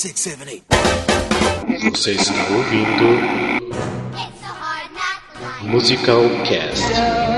six, seven, eight. Você está ouvindo Musical Cast.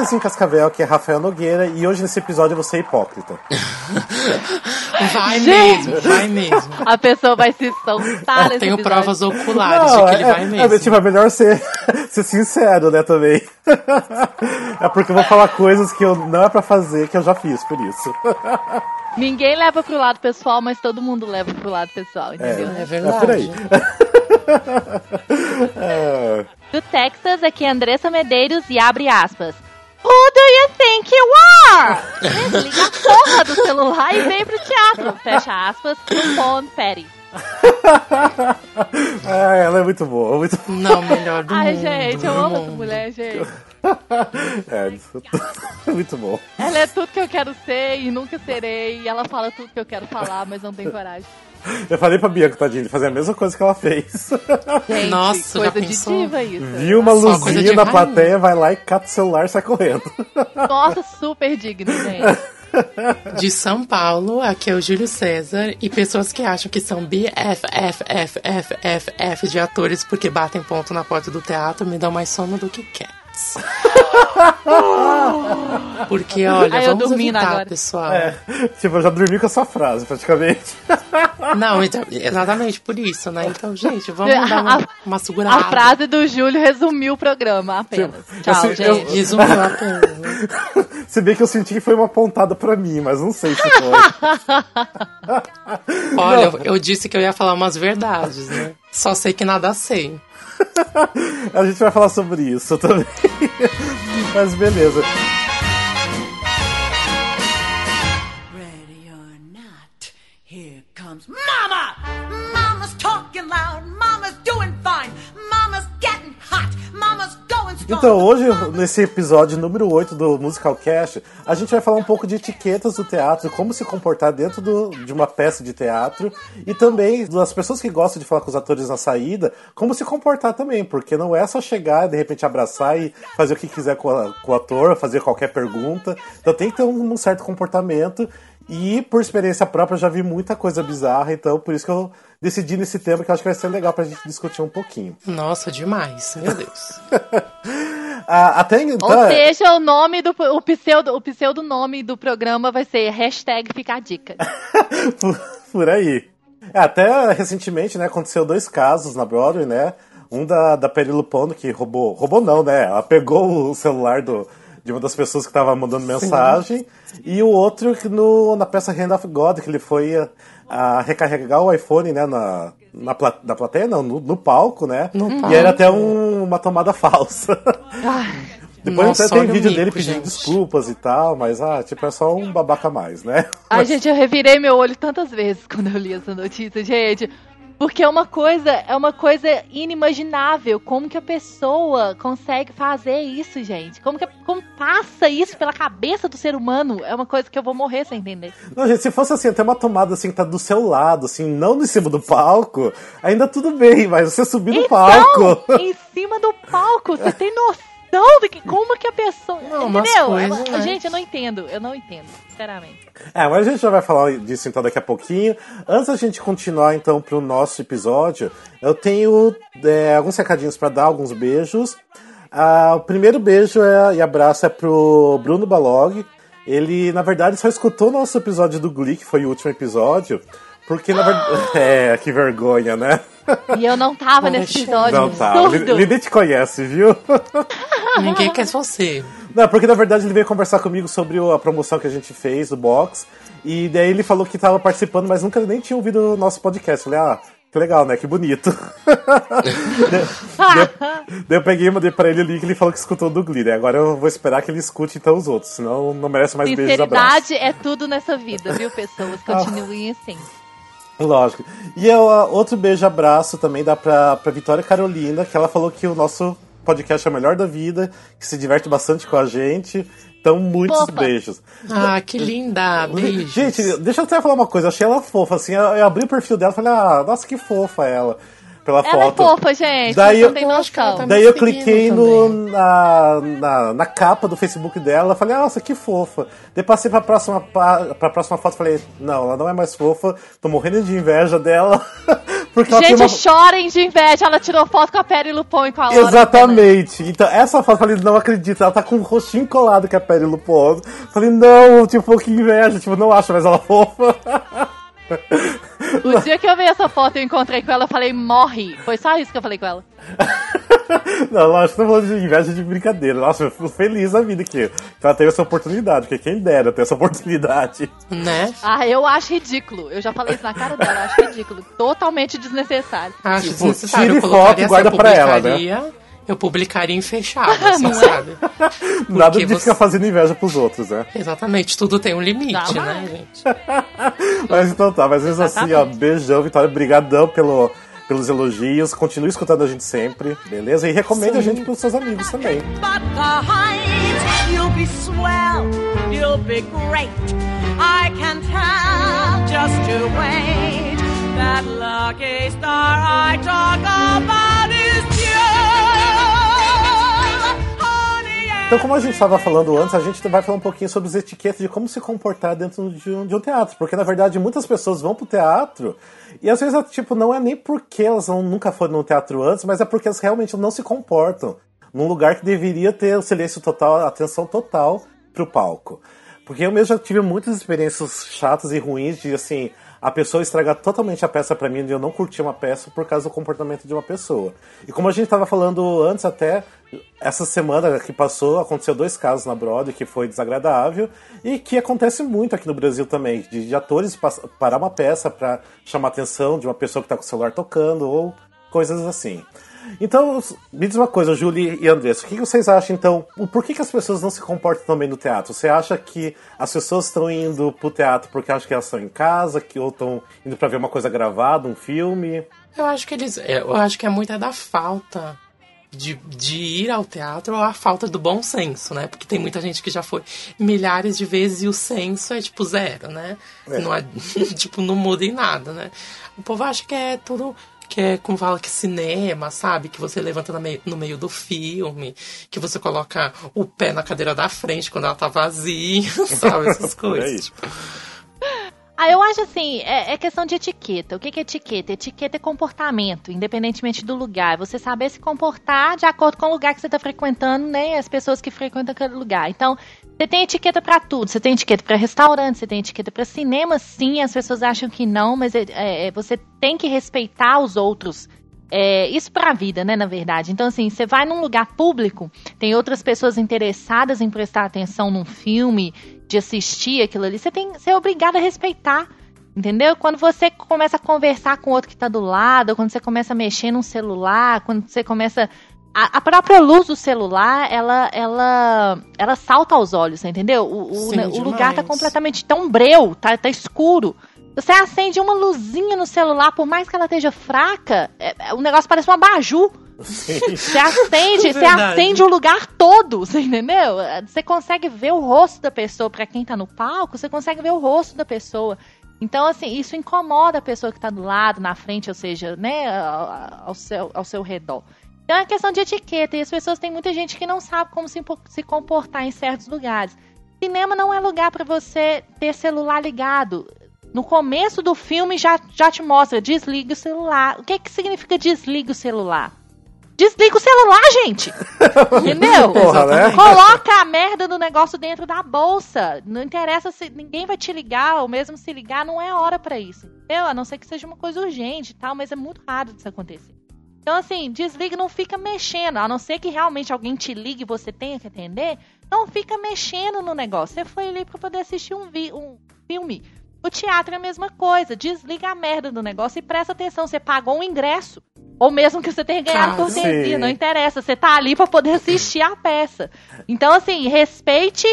Férias em Cascavel, que é Rafael Nogueira, e hoje nesse episódio eu vou ser hipócrita. Vai Gente! mesmo, vai mesmo. A pessoa vai se soltar Eu nesse tenho episódio. provas oculares de que ele vai é, mesmo. é, tipo, é melhor ser, ser sincero, né, também. É porque eu vou falar coisas que eu não é pra fazer, que eu já fiz, por isso. Ninguém leva pro lado pessoal, mas todo mundo leva pro lado pessoal, entendeu? É É verdade. por aí. É, Do Texas, aqui é Andressa Medeiros e abre aspas. Who do you think you are? Desliga a porra do celular e vem pro teatro. Fecha aspas, Lupon Perry. Ah, ela é muito boa, muito Não, melhor do Ai, mundo. gente, eu amo essa mulher, gente. É, isso- muito bom. Ela é tudo que eu quero ser e nunca serei. E ela fala tudo que eu quero falar, mas não tem coragem. Eu falei pra Bianca, tadinha, de fazer a mesma coisa que ela fez. Gente, Nossa, já coisa de pensou? diva isso. Viu uma coisa luzinha na plateia, vai lá e cata o celular e sai correndo. Nossa, super digno, gente. De São Paulo, aqui é o Júlio César. E pessoas que acham que são BFFFFFF de atores porque batem ponto na porta do teatro me dão mais sono do que Porque, olha, Ai, eu vamos evitar, agora. pessoal. É, tipo, eu já dormi com essa frase, praticamente. Não, então, exatamente por isso, né? Então, gente, vamos dar A- uma, uma segurada. A frase do Júlio resumiu o programa apenas. Tchau, eu- eu- gente. Resumiu a pena. Se bem que eu senti que foi uma pontada pra mim, mas não sei se foi. Olha, eu, eu disse que eu ia falar umas verdades, né? Só sei que nada sei. A gente vai falar sobre isso também. Mas beleza. Ready or not, here comes Mama! Então, hoje, nesse episódio número 8 do Musical Cast, a gente vai falar um pouco de etiquetas do teatro, como se comportar dentro do- de uma peça de teatro, e também das pessoas que gostam de falar com os atores na saída, como se comportar também, porque não é só chegar, de repente abraçar e fazer o que quiser com, a- com o ator, fazer qualquer pergunta. Então tem que ter um, um certo comportamento. E por experiência própria eu já vi muita coisa bizarra, então por isso que eu decidi nesse tema que eu acho que vai ser legal pra gente discutir um pouquinho. Nossa, demais. Meu Deus. Ah, até então. Ou seja, o nome do o pseudo, o pseudo nome do programa vai ser hashtag fica a dica. por, por aí. É, até recentemente, né, aconteceu dois casos na Broadway, né? Um da, da Perry Lupono, que roubou. Roubou não, né? Ela pegou o celular do, de uma das pessoas que estava mandando mensagem. E o outro que no, na peça Hand of God, que ele foi a, a recarregar o iPhone, né? Na, na, pla, na plateia, não, no, no palco, né? e era até um- uma tomada falsa. Depois Nossa, até tem vídeo mico, dele pedindo gente. desculpas e tal, mas ah, tipo, é só um babaca a mais, né? Ai, gente, eu revirei meu olho tantas vezes quando eu li essa notícia, gente. Porque é uma coisa, é uma coisa inimaginável. Como que a pessoa consegue fazer isso, gente? Como que como passa isso pela cabeça do ser humano? É uma coisa que eu vou morrer sem entender. Não, gente, se fosse assim, até uma tomada assim que tá do seu lado, assim, não em cima do palco, ainda tudo bem, mas você subir no palco. Então, em cima do palco, você tem noção que como que a pessoa, Não, entendeu? É né? Gente, eu não entendo, eu não entendo, sinceramente. É, mas a gente já vai falar disso então daqui a pouquinho. Antes da gente continuar então pro nosso episódio, eu tenho é, alguns recadinhos pra dar, alguns beijos. Ah, o primeiro beijo é- e abraço é pro Bruno Balog. Ele, na verdade, só escutou o nosso episódio do Glee, que foi o último episódio, porque na verdade. É, que vergonha, né? E eu não tava Poxa. nesse episódio Não. Ele nem te conhece, viu? Ninguém quer você. Não, porque na verdade ele veio conversar comigo sobre a promoção que a gente fez do box. E daí ele falou que tava participando, mas nunca nem tinha ouvido o nosso podcast. Eu falei, ah, Que legal, né? Que bonito. daí, daí eu peguei e mandei pra ele o link e ele falou que escutou do Glee. né? Agora eu vou esperar que ele escute então os outros, senão não merece mais beijos e abraços. Sinceridade é tudo nessa vida, viu, pessoas? Continuem assim. Lógico. E eu, ah, outro beijo abraço também dá pra, pra Vitória Carolina, que ela falou que o nosso podcast é o melhor da vida, que se diverte bastante com a gente. Então, muitos Fofa. beijos. Ah, que linda. Beijo. Gente, deixa eu até falar uma coisa. Eu achei ela fofa, assim. Eu, eu abri o perfil dela e falei, ah, nossa, que fofa ela. Pela Ela é foto. fofa, gente. Daí eu- ela tá- Daí eu cliquei no, na, na, na capa do Facebook dela, falei, nossa, que fofa. Daí passei pra próxima, pa- pra próxima foto falei, não, ela não é mais fofa, tô morrendo de inveja dela. porque ela Gente, uma... chorem de inveja. Ela tirou foto com a Perry Lupon e com a Laura. Exatamente. Então, essa foto, eu falei, não acredito, ela tá com o rostinho colado com a Perry Lupone. Falei, não, tipo, que inveja, tipo, não acho mais ela fofa. O dia que eu vi essa foto e eu encontrei com ela, eu falei, morre. Foi só isso que eu falei com ela. não, lógico, tô falando de inveja de brincadeira. Nossa, eu fico feliz da vida que, que ela teve essa oportunidade, porque quem dera ter essa oportunidade. Né? Ah, eu acho ridículo. Eu já falei isso na cara dela, eu acho ridículo. Totalmente desnecessário. Acho Tipo, desnecessário. tire foto e guarda pra ela, né? Eu publicaria em fechado, assim, Não é? sabe? Nada de você- ficar fazendo inveja pros outros, né? Exatamente, tudo tem um limite, Jamais. né, gente? Mas então tá, mas mesmo assim, ó, beijão, Vitória, brigadão pelo, pelos elogios. Continue escutando a gente sempre, beleza? E recomende a gente pros seus amigos também. But behind, you'll be swell, you'll be great. I can tell just to wait. That lucky star I talk about Então, como a gente estava falando antes, a gente vai falar um pouquinho sobre os etiquetas de como se comportar dentro de um, de um teatro. Porque, na verdade, muitas pessoas vão pro teatro e às vezes, tipo, não é nem porque elas não, nunca foram num teatro antes, mas é porque elas realmente não se comportam num lugar que deveria ter o silêncio total, a atenção total pro palco. Porque eu mesmo já tive muitas experiências chatas e ruins de, assim, a pessoa estragar totalmente a peça pra mim, de eu não curtir uma peça por causa do comportamento de uma pessoa. E como a gente tava falando antes até, essa semana que passou, aconteceu dois casos na Broadway que foi desagradável e que acontece muito aqui no Brasil também, de, de atores parar uma peça pra chamar a atenção de uma pessoa que tá com o celular tocando ou coisas assim. Então, me diz uma coisa, Julie e Andressa, o que vocês acham, então, por que, que as pessoas não se comportam tão bem no teatro? Você acha que as pessoas estão indo pro teatro porque acham que elas estão em casa, que ou estão indo pra ver uma coisa gravada, um filme? Eu acho que eles. Eu acho que é muito é da falta de, de ir ao teatro ou a falta do bom senso, né? Porque tem muita gente que já foi milhares de vezes e o senso é tipo zero, né? Não é, tipo, não muda em nada, né? O povo acha que é tudo. Que é como fala que cinema, sabe? Que você levanta no meio, no meio do filme, que você coloca o pé na cadeira da frente quando ela tá vazia, sabe? Essas coisas. É isso. Ah, eu acho assim, é, é questão de etiqueta. O que, que é etiqueta? Etiqueta é comportamento, independentemente do lugar. Você saber se comportar de acordo com o lugar que você está frequentando, né? As pessoas que frequentam aquele lugar. Então, você tem etiqueta para tudo. Você tem etiqueta para restaurante, você tem etiqueta para cinema, sim. As pessoas acham que não, mas é, é, você tem que respeitar os outros. É, isso pra vida, né, na verdade. Então, assim, você vai num lugar público, tem outras pessoas interessadas em prestar atenção num filme, de assistir aquilo ali, você tem, você é obrigado a respeitar. Entendeu? Quando você começa a conversar com o outro que tá do lado, quando você começa a mexer num celular, quando você começa. A, própria luz do celular, ela, ela, ela salta aos olhos, entendeu? O, o, Sim, né, o lugar tá completamente tão breu, tá, tá escuro. Você acende uma luzinha no celular, por mais que ela esteja fraca, é- é- o negócio parece um abajur. Você acende, você acende o lugar todo, você entendeu? Você consegue ver o rosto da pessoa, pra quem tá no palco, você consegue ver o rosto da pessoa. Então, assim, isso incomoda a pessoa que tá do lado, na frente, ou seja, né, ao, seu, ao seu redor. Então é questão de etiqueta, e as pessoas tem muita gente que não sabe como se, se comportar em certos lugares. Cinema não é lugar pra você ter celular ligado. No começo do filme já, já te mostra, desliga o celular. O que, que significa desliga o celular? Desliga o celular, gente! Entendeu? Porra, né? Coloca a merda do negócio dentro da bolsa. Não interessa se ninguém vai te ligar, ou mesmo se ligar, não é hora pra isso. Entendeu? A não ser que seja uma coisa urgente e tal, mas é muito raro disso acontecer. Então, assim, desliga, não fica mexendo. A não ser que realmente alguém te ligue e você tenha que atender, não fica mexendo no negócio. Você foi ali pra poder assistir um, vi um filme. O teatro é a mesma coisa. Desliga a merda do negócio e presta atenção. Você pagou um ingresso. Ou mesmo que você tenha ganhado Claro. cortesia, Sim. não interessa. Você tá ali pra poder assistir a peça. Então, assim, respeite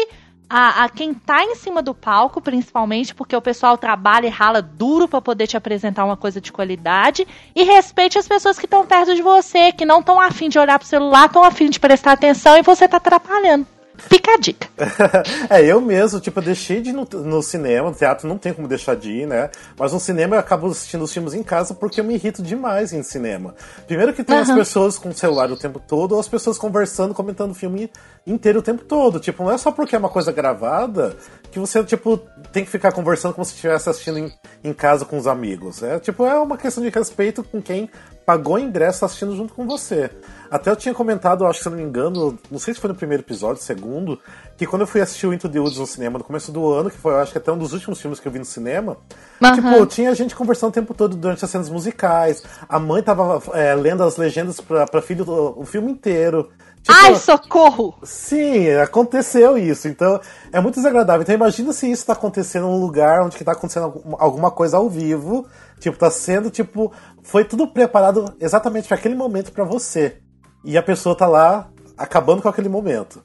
a, a quem tá em cima do palco, principalmente, porque o pessoal trabalha e rala duro pra poder te apresentar uma coisa de qualidade. E respeite as pessoas que estão perto de você, que não estão afim de olhar pro celular, estão afim de prestar atenção e você tá atrapalhando. Fica a dica. É, eu mesmo, tipo, eu deixei de ir no, no cinema, no teatro não tem como deixar de ir, né? Mas no cinema eu acabo assistindo os filmes em casa porque eu me irrito demais em cinema. Primeiro que tem as pessoas com o celular o tempo todo, ou as pessoas conversando, comentando o filme inteiro o tempo todo. Tipo, não é só porque é uma coisa gravada que você, tipo, tem que ficar conversando como se estivesse assistindo em, em casa com os amigos. É, tipo, é uma questão de respeito com quem pagou ingresso assistindo junto com você. Até eu tinha comentado, acho que se não me engano, não sei se foi no primeiro episódio, segundo, que quando eu fui assistir o Into the Woods no cinema no começo do ano, que foi, eu acho que até um dos últimos filmes que eu vi no cinema, Aham. tipo, tinha gente conversando o tempo todo durante as cenas musicais, a mãe tava é, lendo as legendas pra, pra filho o filme inteiro. Tipo, Ai, socorro! Sim, aconteceu isso. Então, é muito desagradável. Então, imagina se isso tá acontecendo num lugar onde que tá acontecendo algum- alguma coisa ao vivo. Tipo, tá sendo, tipo, foi tudo preparado exatamente para aquele momento pra você. E a pessoa tá lá acabando com aquele momento.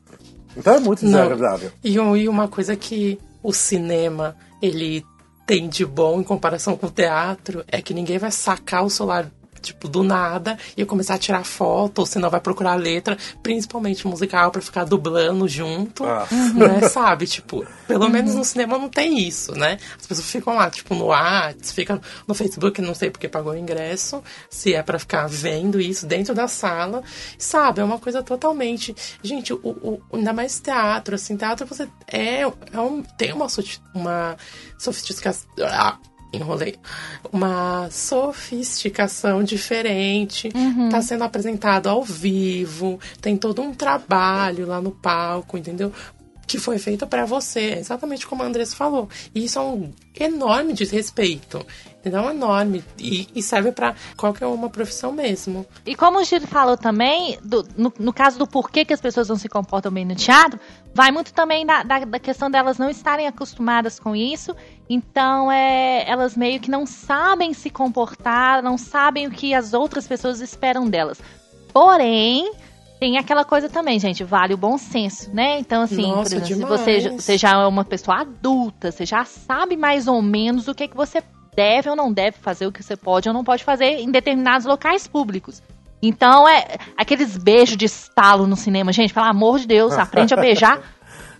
Então é muito Não. desagradável. E, um- e uma coisa que o cinema ele tem de bom em comparação com o teatro é que ninguém vai sacar o celular tipo do nada e começar a tirar foto ou senão vai procurar letra, principalmente musical pra ficar dublando junto, Ah. né, sabe? Tipo, pelo menos no cinema não tem isso, né? As pessoas ficam lá, tipo, no Whats, ficam no Facebook, não sei porque pagou o ingresso, se é pra ficar vendo isso dentro da sala, sabe? É uma coisa totalmente. Gente, o, o- ainda mais teatro, assim, teatro você é, é um, tem uma, uma sofisticação. Ah, enrolei. Uma sofisticação diferente. Tá sendo apresentado ao vivo. Tem todo um trabalho lá no palco, entendeu? Que foi feito pra você, exatamente como a Andressa falou. E isso é um enorme desrespeito. É um enorme. E, e serve pra qualquer uma profissão mesmo. E como o Giro falou também, do- no, no caso do porquê que as pessoas não se comportam bem no teatro, vai muito também da, da, da questão delas não estarem acostumadas com isso. Então, é, elas meio que não sabem se comportar, não sabem o que as outras pessoas esperam delas. Porém, tem aquela coisa também, gente, vale o bom senso, né? Então, assim, Nossa, por exemplo, se você, já- você já é uma pessoa adulta, você já sabe mais ou menos o que, que você deve ou não deve fazer, o que você pode ou não pode fazer em determinados locais públicos. Então, é aqueles beijos de estalo no cinema. Gente, pelo amor de Deus, aprende a beijar.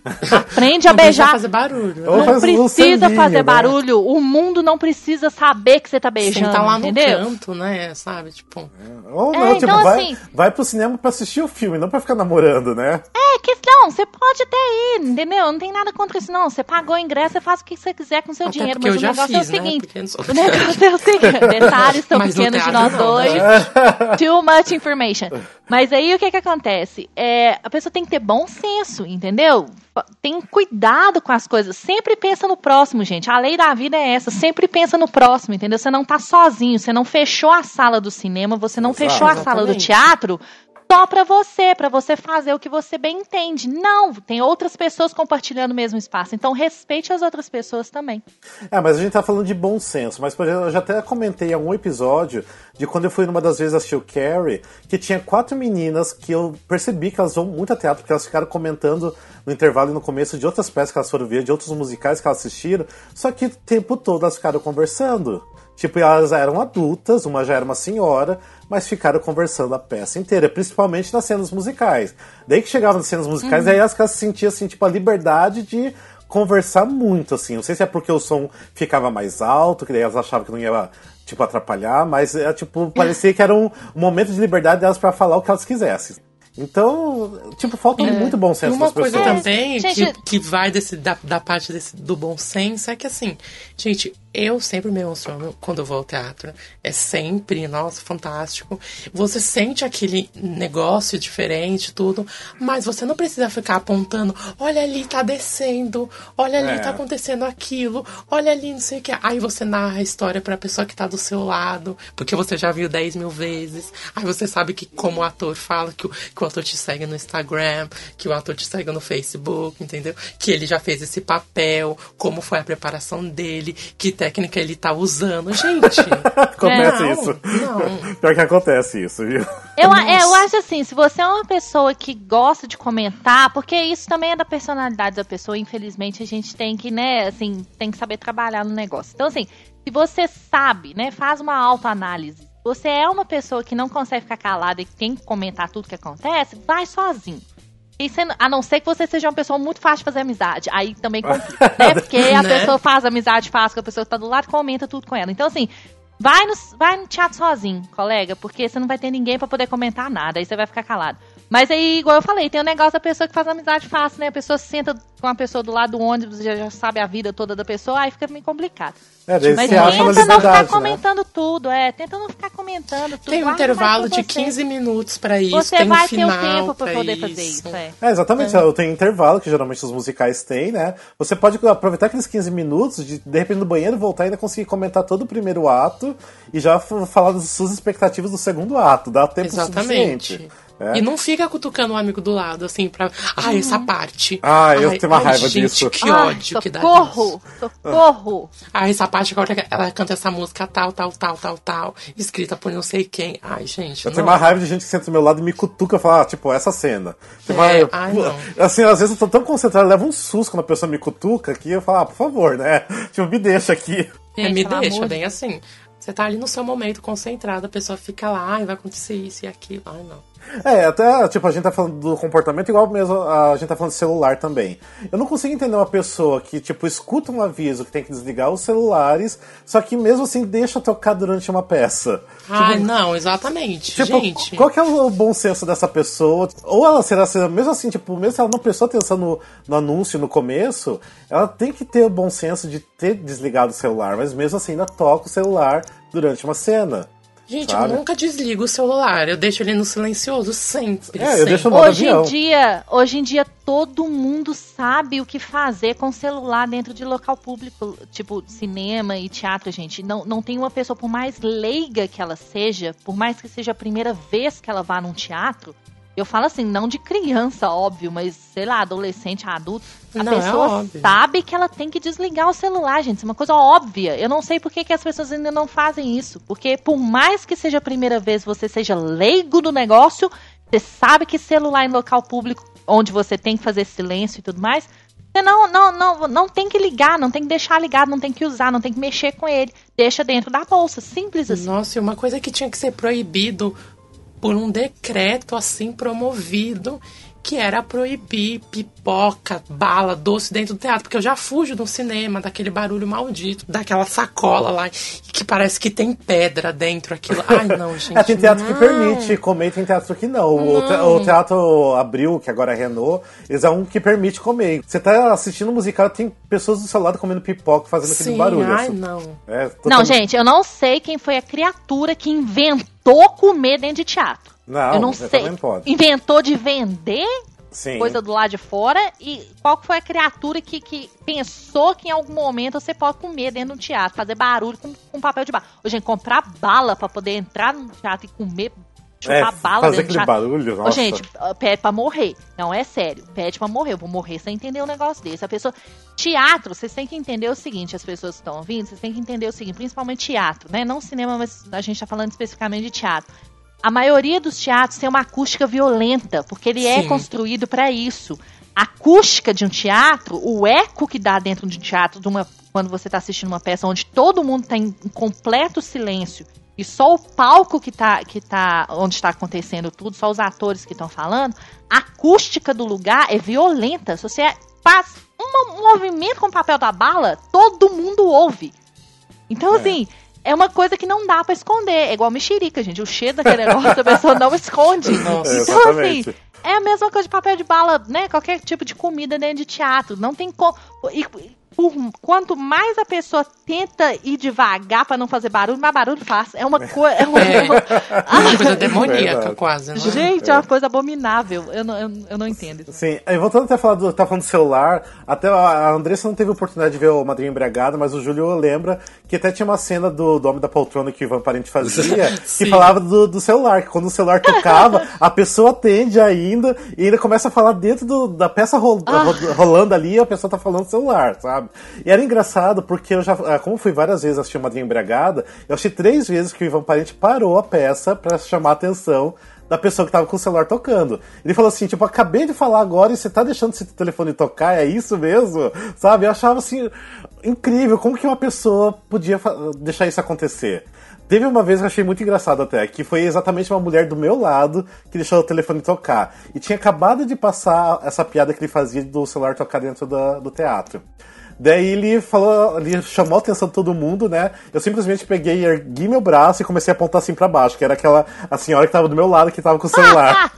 Aprende a Não precisa beijar. fazer barulho. Não faz precisa fazer né? barulho. O mundo não precisa saber que você tá beijando, Sentar lá entendeu? no canto, né? Sabe? Tipo. Ou É, não, tipo, então, vai, assim- vai pro cinema pra assistir o filme, não pra ficar namorando, né? É questão, você pode até ir, entendeu? Não tem nada contra isso, não. Você pagou o ingresso, você faz o que você quiser com seu Até dinheiro. Mas eu o já negócio fiz, é o né? seguinte. Sou O negócio é o seguinte. Detalhes Mas no pequenos de nós não, dois. né? Too much information. Mas aí o que que acontece? É, a pessoa tem que ter bom senso, entendeu? Tem cuidado com as coisas. Sempre pensa no próximo, gente. A lei da vida é essa. Sempre pensa no próximo, entendeu? Você não tá sozinho. Você não fechou a sala do cinema. Você não Exato. fechou a sala do Exatamente. teatro só pra você, pra você fazer o que você bem entende. Não, tem outras pessoas compartilhando o mesmo espaço. Então respeite as outras pessoas também. É, mas a gente tá falando de bom senso. Mas, por exemplo, eu já até comentei em algum episódio de quando eu fui numa das vezes assistir o Carrie, que tinha quatro meninas que eu percebi que elas vão muito a teatro, porque elas ficaram comentando no intervalo e no começo de outras peças que elas foram ver, de outros musicais que elas assistiram, só que o tempo todo elas ficaram conversando. Tipo, elas eram adultas, uma já era uma senhora, mas ficaram conversando a peça inteira, principalmente nas cenas musicais. Daí que chegavam nas cenas musicais, aí elas que elas sentiam, assim, tipo, a liberdade de conversar muito, assim. Não sei se é porque o som ficava mais alto, que daí elas achavam que não ia, tipo, atrapalhar, mas, é, tipo, parecia que era um, momento de liberdade delas pra falar o que elas quisessem. Então, tipo, falta muito bom E senso uma das coisa pessoas. também Gente- que, que vai desse, da, da parte desse, do bom senso é que assim, gente, eu sempre me emociono quando eu vou ao teatro. É sempre, nossa, fantástico. Você sente aquele negócio diferente, tudo, mas você não precisa ficar apontando, olha ali, tá descendo, olha ali, É. tá acontecendo aquilo, olha ali, não sei o que. Aí você narra a história pra pessoa que tá do seu lado, porque você já viu 10 mil vezes. Aí você sabe que, como o ator fala, que o, que o o ator te segue no Instagram, que o ator te segue no Facebook, entendeu? Que ele já fez esse papel, como foi a preparação dele, que técnica ele tá usando. Gente, Acontece não, isso. não. Pior que acontece isso, viu? Eu, é, eu acho assim, se você é uma pessoa que gosta de comentar, porque isso também é da personalidade da pessoa, infelizmente a gente tem que, né, assim, tem que saber trabalhar no negócio. Então, assim, se você sabe, né, faz uma autoanálise, você é uma pessoa que não consegue ficar calada e tem que comentar tudo que acontece, vai sozinho. E você- a não ser que você seja uma pessoa muito fácil de fazer amizade. Aí também complica, né? Porque a Né? pessoa faz amizade fácil com a pessoa que tá do lado, comenta tudo com ela. Então, assim, vai no, vai no teatro sozinho, colega, porque você não vai ter ninguém pra poder comentar nada. Aí você vai ficar calado. Mas aí, igual eu falei, tem o negócio da pessoa que faz amizade fácil, né? A pessoa se senta com a pessoa do lado do ônibus, já, já sabe a vida toda da pessoa, aí fica meio complicado. É, daí Mas você acha uma tenta não ficar né? comentando tudo, é. Tenta não ficar comentando tudo. Tem um mais intervalo de você. 15 minutos pra isso, Você tem um vai final ter o tempo pra pra poder isso. fazer isso, é. É, exatamente. Eu tenho intervalo, que geralmente os musicais têm, né? Você pode aproveitar aqueles 15 minutos, de, de repente no banheiro voltar e ainda conseguir comentar todo o primeiro ato e já falar das suas expectativas do segundo ato. Dá tempo Exatamente. suficiente. É. E não fica cutucando o amigo do lado, assim, pra. Ai, essa parte. Ah, eu Ai, tenho uma ai, raiva gente, disso. Que Ai, ódio que dá. socorro, socorro. Ai, essa parte agora ela canta essa música tal, tal, tal, tal, tal, escrita por não sei quem. Ai, gente. Eu não. tenho uma raiva de gente que senta do meu lado e me cutuca e fala, ah, tipo, essa cena. Tipo, É, ah, eu- ai, não. assim, às vezes eu tô tão concentrado, leva um susto quando a pessoa me cutuca que eu falo, ah, por favor, né? Tipo, me deixa aqui. É, me deixa amor bem assim. Você tá ali no seu momento concentrado, a pessoa fica lá, ai, vai acontecer isso e aquilo. Ai, não. É, até, tipo, a gente tá falando do comportamento igual mesmo a gente tá falando de celular também. Eu não consigo entender uma pessoa que, tipo, escuta um aviso que tem que desligar os celulares, só que mesmo assim deixa tocar durante uma peça. Ai, não, exatamente. Tipo, gente. qual que é o bom senso dessa pessoa? Ou ela será, será- mesmo assim, tipo, mesmo se ela não prestou atenção no, no anúncio no começo, ela tem que ter o bom senso de ter desligado o celular, mas mesmo assim ainda toca o celular durante uma cena. Gente, sabe? eu nunca desligo o celular. Eu deixo ele no silencioso sempre. É, eu sempre. deixo no Hoje avião. em dia, hoje em dia todo mundo sabe o que fazer com celular dentro de local público, tipo cinema e teatro, gente. Não, não tem uma pessoa, por mais leiga que ela seja, por mais que seja a primeira vez que ela vá num teatro, eu falo assim, não de criança, óbvio, mas sei lá, adolescente, adulto, a Não, é pessoa óbvio. sabe que ela tem que desligar o celular, gente. Isso é uma coisa óbvia. Eu não sei por que, que as pessoas ainda não fazem isso. Porque por mais que seja a primeira vez você seja leigo do negócio, você sabe que celular em local público, onde você tem que fazer silêncio e tudo mais, você não, não, não, não tem que ligar, não tem que deixar ligado, não tem que usar, não tem que mexer com ele. Deixa dentro da bolsa. Simples assim. Nossa, e uma coisa que tinha que ser proibido por um decreto assim promovido, que era proibir pipoca, bala, doce dentro do teatro, porque eu já fujo do cinema, daquele barulho maldito, daquela sacola lá, que parece que tem pedra dentro aquilo. Ai, não, gente. É, tem teatro que não. permite comer e tem teatro que não. O, te- o teatro Abril, que agora é Renault, eles é um que permite comer. Você tá assistindo um musical, tem pessoas do seu lado comendo pipoca, fazendo aquele Sim, barulho. ai, assim. não. É, Não, totalmente- gente, eu não sei quem foi a criatura que inventou comer dentro de teatro. Não, eu não sei. também pode. Inventou de vender Sim. coisa do lado de fora e qual foi a criatura que, que pensou que em algum momento você pode comer dentro do teatro, fazer barulho com, com papel de bala. Ô, gente, comprar bala pra poder entrar no teatro e comer, É, chupar bala fazer aquele teatro. barulho, Ô, nossa. gente, pede pra morrer. Não, é sério. Pede pra morrer. Eu vou morrer sem entender um negócio desse. A pessoa. Teatro, vocês têm que entender o seguinte, as pessoas que estão ouvindo, vocês têm que entender o seguinte, principalmente teatro, né? Não cinema, mas a gente tá falando especificamente de teatro. A maioria dos teatros tem uma acústica violenta, porque ele é Sim. construído para isso. A acústica de um teatro, o eco que dá dentro de um teatro, de uma, quando você está assistindo uma peça onde todo mundo está em completo silêncio e só o palco que tá, que tá onde está acontecendo tudo, só os atores que estão falando, a acústica do lugar é violenta. Se você faz um movimento com o papel da bala, todo mundo ouve. Então, É. assim, é uma coisa que não dá pra esconder. É igual mexerica, gente. O cheiro daquele negócio a pessoa não esconde. Nossa. É, então, exatamente. assim, é a mesma coisa de papel de bala, né? Qualquer tipo de comida dentro de teatro. Não tem como. E, por, quanto mais a pessoa tenta ir devagar pra não fazer barulho, mais barulho faz. É uma coisa. É uma, É. uma- Uma coisa demoníaca, Verdade. quase, né? Gente, é uma coisa abominável. Eu não, eu, eu não entendo isso. Sim, aí voltando até a falar do, tá falando do celular, até a Andressa não teve oportunidade de ver o Madrinha Embriagada, mas o Júlio lembra que até tinha uma cena do, do Homem da Poltrona que o Ivan Parente fazia, que falava do, do celular, que quando o celular tocava, a pessoa atende ainda e ainda começa a falar dentro do- da peça ro- ro- rolando ali e a pessoa tá falando do celular, sabe? E era engraçado porque eu já, ah, como fui várias vezes assistir Madrinha Embriagada, eu achei três vezes que o Ivan Parente parou a peça pra chamar a atenção da pessoa que tava com o celular tocando. Ele falou assim, tipo, acabei de falar agora e você tá deixando esse telefone tocar, é isso mesmo? Sabe? Eu achava assim, incrível, como que uma pessoa podia deixar isso acontecer? Teve uma vez que eu achei muito engraçado até, que foi exatamente uma mulher do meu lado que deixou o telefone tocar. E tinha acabado de passar essa piada que ele fazia do celular tocar dentro da- do teatro. Daí ele falou, ele chamou a atenção de todo mundo, né? Eu simplesmente peguei, ergui meu braço e comecei a apontar assim pra baixo, que era aquela a senhora que tava do meu lado que tava com o celular.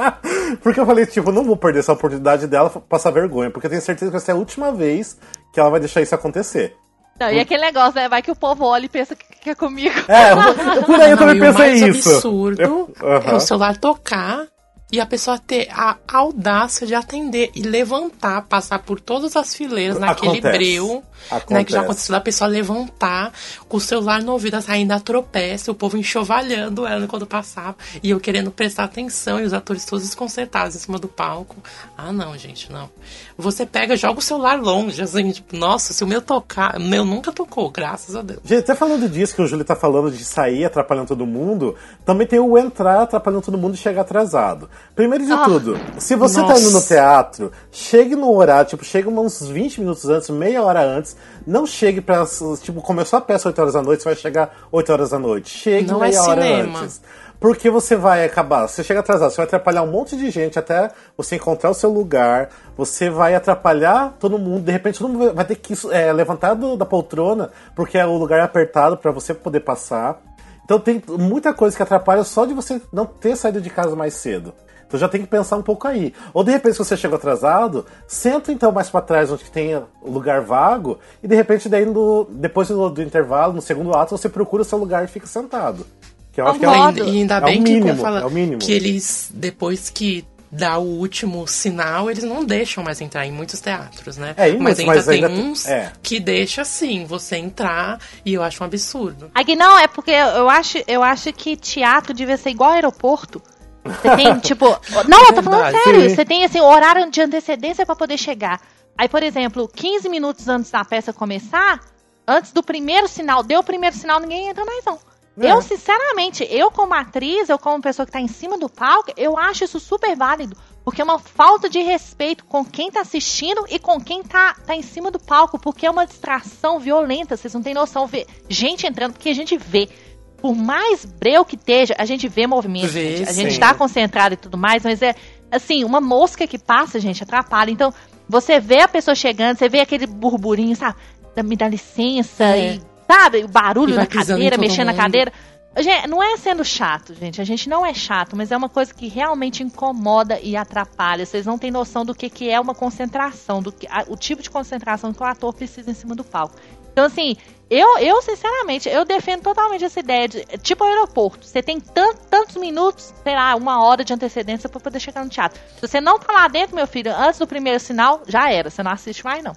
porque eu falei, tipo, não vou perder essa oportunidade dela passar vergonha, porque eu tenho certeza que vai ser a última vez que ela vai deixar isso acontecer. Não, e aquele negócio, né? Vai que o povo olha e pensa que, que é comigo. É, eu- por aí eu Não, também e o pensei mais isso. absurdo Eu- é Aham. o celular tocar e a pessoa ter a audácia de atender e levantar, passar por todas as fileiras naquele Acontece. breu, né, que já aconteceu da pessoa levantar com o celular no ouvido, ainda tropeça, o povo enxovalhando ela quando passava, e eu querendo prestar atenção, e os atores todos desconcertados em cima do palco. Ah, não, gente, não. Você pega, joga o celular longe, assim, tipo, nossa, se o meu tocar, o meu nunca tocou, graças a Deus. Gente, até falando disso que o Júlio tá falando de sair atrapalhando todo mundo, também tem o entrar atrapalhando todo mundo e chegar atrasado. Primeiro de Ah. tudo, se você tá Nossa. indo no teatro, chegue no horário, tipo, chega uns 20 minutos antes, meia hora antes, não chegue pra, tipo, começou a peça 8 horas da noite, você vai chegar 8 horas da noite. Chegue Não é meia hora cinema. antes. Porque você vai acabar, você chega atrasado, você vai atrapalhar um monte de gente até você encontrar o seu lugar, você vai atrapalhar todo mundo, de repente todo mundo vai ter que é, levantar do- da poltrona, porque é o lugar apertado para você poder passar. Então tem muita coisa que atrapalha só de você não ter saído de casa mais cedo. Então já tem que pensar um pouco aí. Ou de repente, se você chegou atrasado, senta então mais para trás onde tem lugar vago, e de repente daí no- depois do, do intervalo, no segundo ato, você procura o seu lugar e fica sentado. Que eu acho que é o-. E ainda É o bem que mínimo, como fala, é o mínimo. que eles, depois que dá o último sinal, eles não deixam mais entrar em muitos teatros, né? É, em mas ainda mas tem ainda tem- uns é. que deixa sim você entrar e eu acho um absurdo. Aqui não, é porque eu acho, eu acho que teatro devia ser igual aeroporto. Você tem, tipo. Não, eu tô falando Verdade, sério. sim. Você tem, assim, horário de antecedência pra poder chegar. Aí, por exemplo, 15 minutos antes da peça começar, antes do primeiro sinal, deu o primeiro sinal, ninguém entra mais, não. É. Eu, sinceramente, eu como atriz, eu como pessoa que tá em cima do palco, eu acho isso super válido. Porque é uma falta de respeito com quem tá assistindo e com quem tá, tá em cima do palco. Porque é uma distração violenta, vocês não têm noção. Ver gente entrando, porque a gente vê. Por mais breu que esteja, a gente vê movimento. Vê, gente. A gente sim. tá concentrado e tudo mais, mas é assim, uma mosca que passa, gente, atrapalha. Então, você vê a pessoa chegando, você vê aquele burburinho, sabe? Da- Me dá licença É. e, sabe, o barulho em cadeira, mexendo na cadeira. Gente, não é sendo chato, gente. A gente não é chato, mas é uma coisa que realmente incomoda e atrapalha. Vocês não têm noção do que, que é uma concentração, do que, a- o tipo de concentração que o ator precisa em cima do palco. Então, assim, eu, eu sinceramente, eu defendo totalmente essa ideia de. Tipo aeroporto. Você tem tan- tantos minutos, sei lá, uma hora de antecedência pra poder chegar no teatro. Se você não tá lá dentro, meu filho, antes do primeiro sinal, já era. Você não assiste mais, não.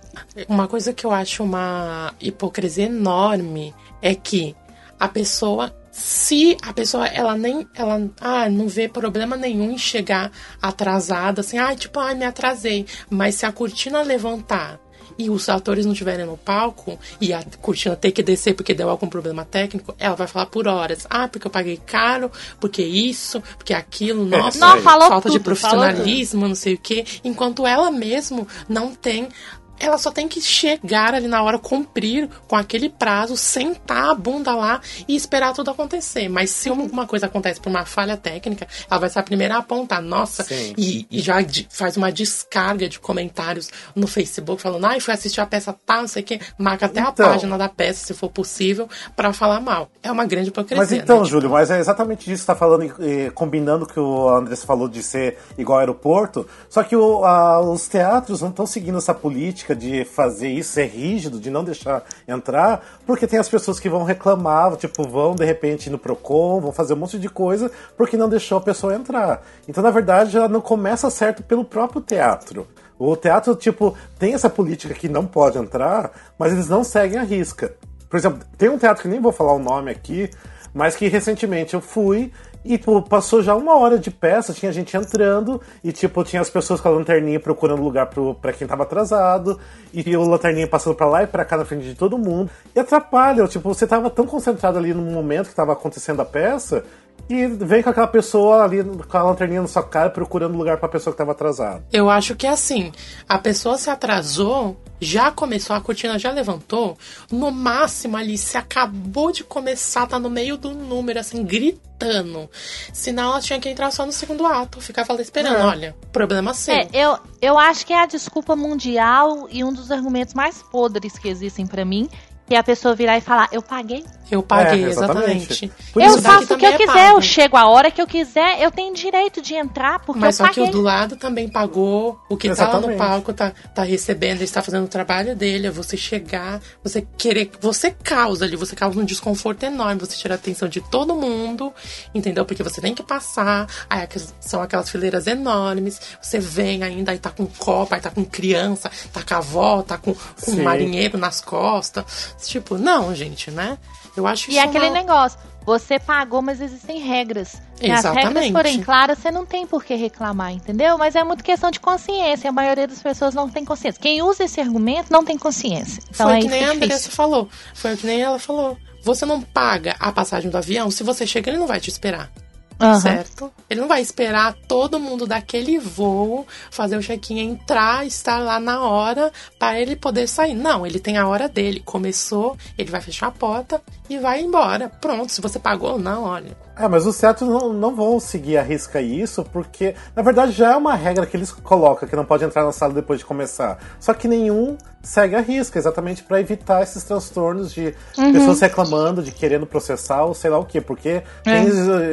Uma coisa que eu acho uma hipocrisia enorme é que a pessoa, se a pessoa ela nem ela ah, não vê problema nenhum em chegar atrasada, assim, ah, tipo, ai, me atrasei, mas se a cortina levantar e os atores não estiverem no palco e a cortina ter que descer porque deu algum problema técnico, ela vai falar por horas. Ah, porque eu paguei caro, porque isso, porque aquilo, nossa, Não, falou falta de tudo, falou profissionalismo, não sei o quê. Enquanto ela mesmo não tem. Ela só tem que chegar ali na hora, cumprir com aquele prazo, sentar a bunda lá e esperar tudo acontecer. Mas se alguma coisa acontece por uma falha técnica, ela vai ser a primeira a apontar. Nossa, e, e já faz uma descarga de comentários no Facebook falando, ai, fui assistir a peça tal, não sei o quê. Marca até Então. a página da peça, se for possível, pra falar mal. É uma grande hipocrisia. Mas então, né? Júlio, mas é exatamente disso que você tá falando, combinando o que o Andrés falou de ser igual aeroporto, só que o- a- os teatros não estão seguindo essa política política de fazer isso, ser rígido, de não deixar entrar, porque tem as pessoas que vão reclamar, tipo, vão de repente no Procon, vão fazer um monte de coisa porque não deixou a pessoa entrar. Então, na verdade, já não começa certo pelo próprio teatro. O teatro, tipo, tem essa política que não pode entrar, mas eles não seguem a risca. Por exemplo, tem um teatro que nem vou falar o nome aqui, mas que recentemente eu fui e pô, passou já uma hora de peça, tinha gente entrando, e tipo, tinha as pessoas com a lanterninha procurando lugar pro, pra quem tava atrasado, e o lanterninha passando pra lá e pra cá na frente de todo mundo. E atrapalha, tipo, você tava tão concentrado ali no momento que tava acontecendo a peça, e vem com aquela pessoa ali com a lanterninha na sua cara procurando lugar pra pessoa que tava atrasada. Eu acho que é assim, a pessoa se atrasou, já começou, a cortina já levantou, no máximo ali, se acabou de começar, tá no meio do número, assim, gritando. Senão ela tinha que entrar só no segundo ato, ficava lá esperando, É. olha, problema seu. É, eu, eu acho que é a desculpa mundial e um dos argumentos mais podres que existem pra mim, é a pessoa virar e falar, eu paguei. Eu paguei, É, exatamente. exatamente. Por eu faço o que eu é quiser, eu chego a hora que eu quiser, eu tenho direito de entrar, porque Mas eu só que paguei. o do lado também pagou, o que tá lá no Exatamente. palco tá, tá recebendo, ele está fazendo o trabalho dele, é você chegar, você querer, você causa ali, você causa um desconforto enorme, você tira a atenção de todo mundo, entendeu? Porque você tem que passar, aí são aquelas fileiras enormes, você vem ainda, aí tá com copo, aí tá com criança, tá com a avó, tá com, com um marinheiro nas costas, tipo, não, gente, né? Eu acho E isso é aquele uma- negócio, você pagou, mas existem regras. Se as regras forem claras, você não tem por que reclamar, entendeu? Mas é muito questão de consciência. A maioria das pessoas não tem consciência. Quem usa esse argumento não tem consciência. Então Foi é que nem que a é Andressa falou. Foi o que nem ela falou. Você não paga a passagem do avião, se você chega, ele não vai te esperar. Aham. Certo? Ele não vai esperar todo mundo daquele voo fazer o check-in, entrar, estar lá na hora para ele poder sair. Não, ele tem a hora dele. Começou, ele vai fechar a porta e vai embora. Pronto, se você pagou, não, olha. É, mas os teatros não, não vão seguir a risca isso, porque na verdade já é uma regra que eles colocam, que não pode entrar na sala depois de começar. Só que nenhum segue a risca, exatamente para evitar esses transtornos de Uhum. pessoas reclamando, de querendo processar ou sei lá o quê, porque tem-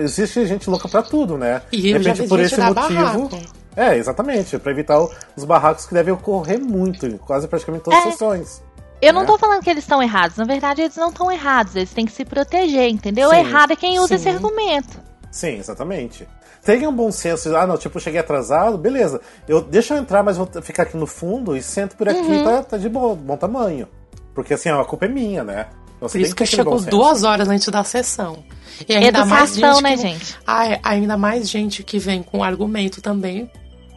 existe gente louca pra tudo, né? É. E de repente por esse motivo. barraco. É, exatamente, para evitar os barracos que devem ocorrer muito, quase praticamente todas as É. sessões. Eu não É. tô falando que eles estão errados. Na verdade, eles não estão errados. Eles têm que se proteger, entendeu? Sim, Errado é quem usa sim. esse argumento. Sim, exatamente. Tenha um bom senso. Ah, não, tipo, cheguei atrasado, beleza. Eu, deixa eu entrar, mas vou ficar aqui no fundo e sento por aqui, Uhum. tá, tá de bom, bom tamanho. Porque assim, a culpa é minha, né? Você Por isso que aquele chegou duas horas antes da sessão. E ainda mais Educação, gente né, que- gente? Ai, ainda mais gente que vem com argumento também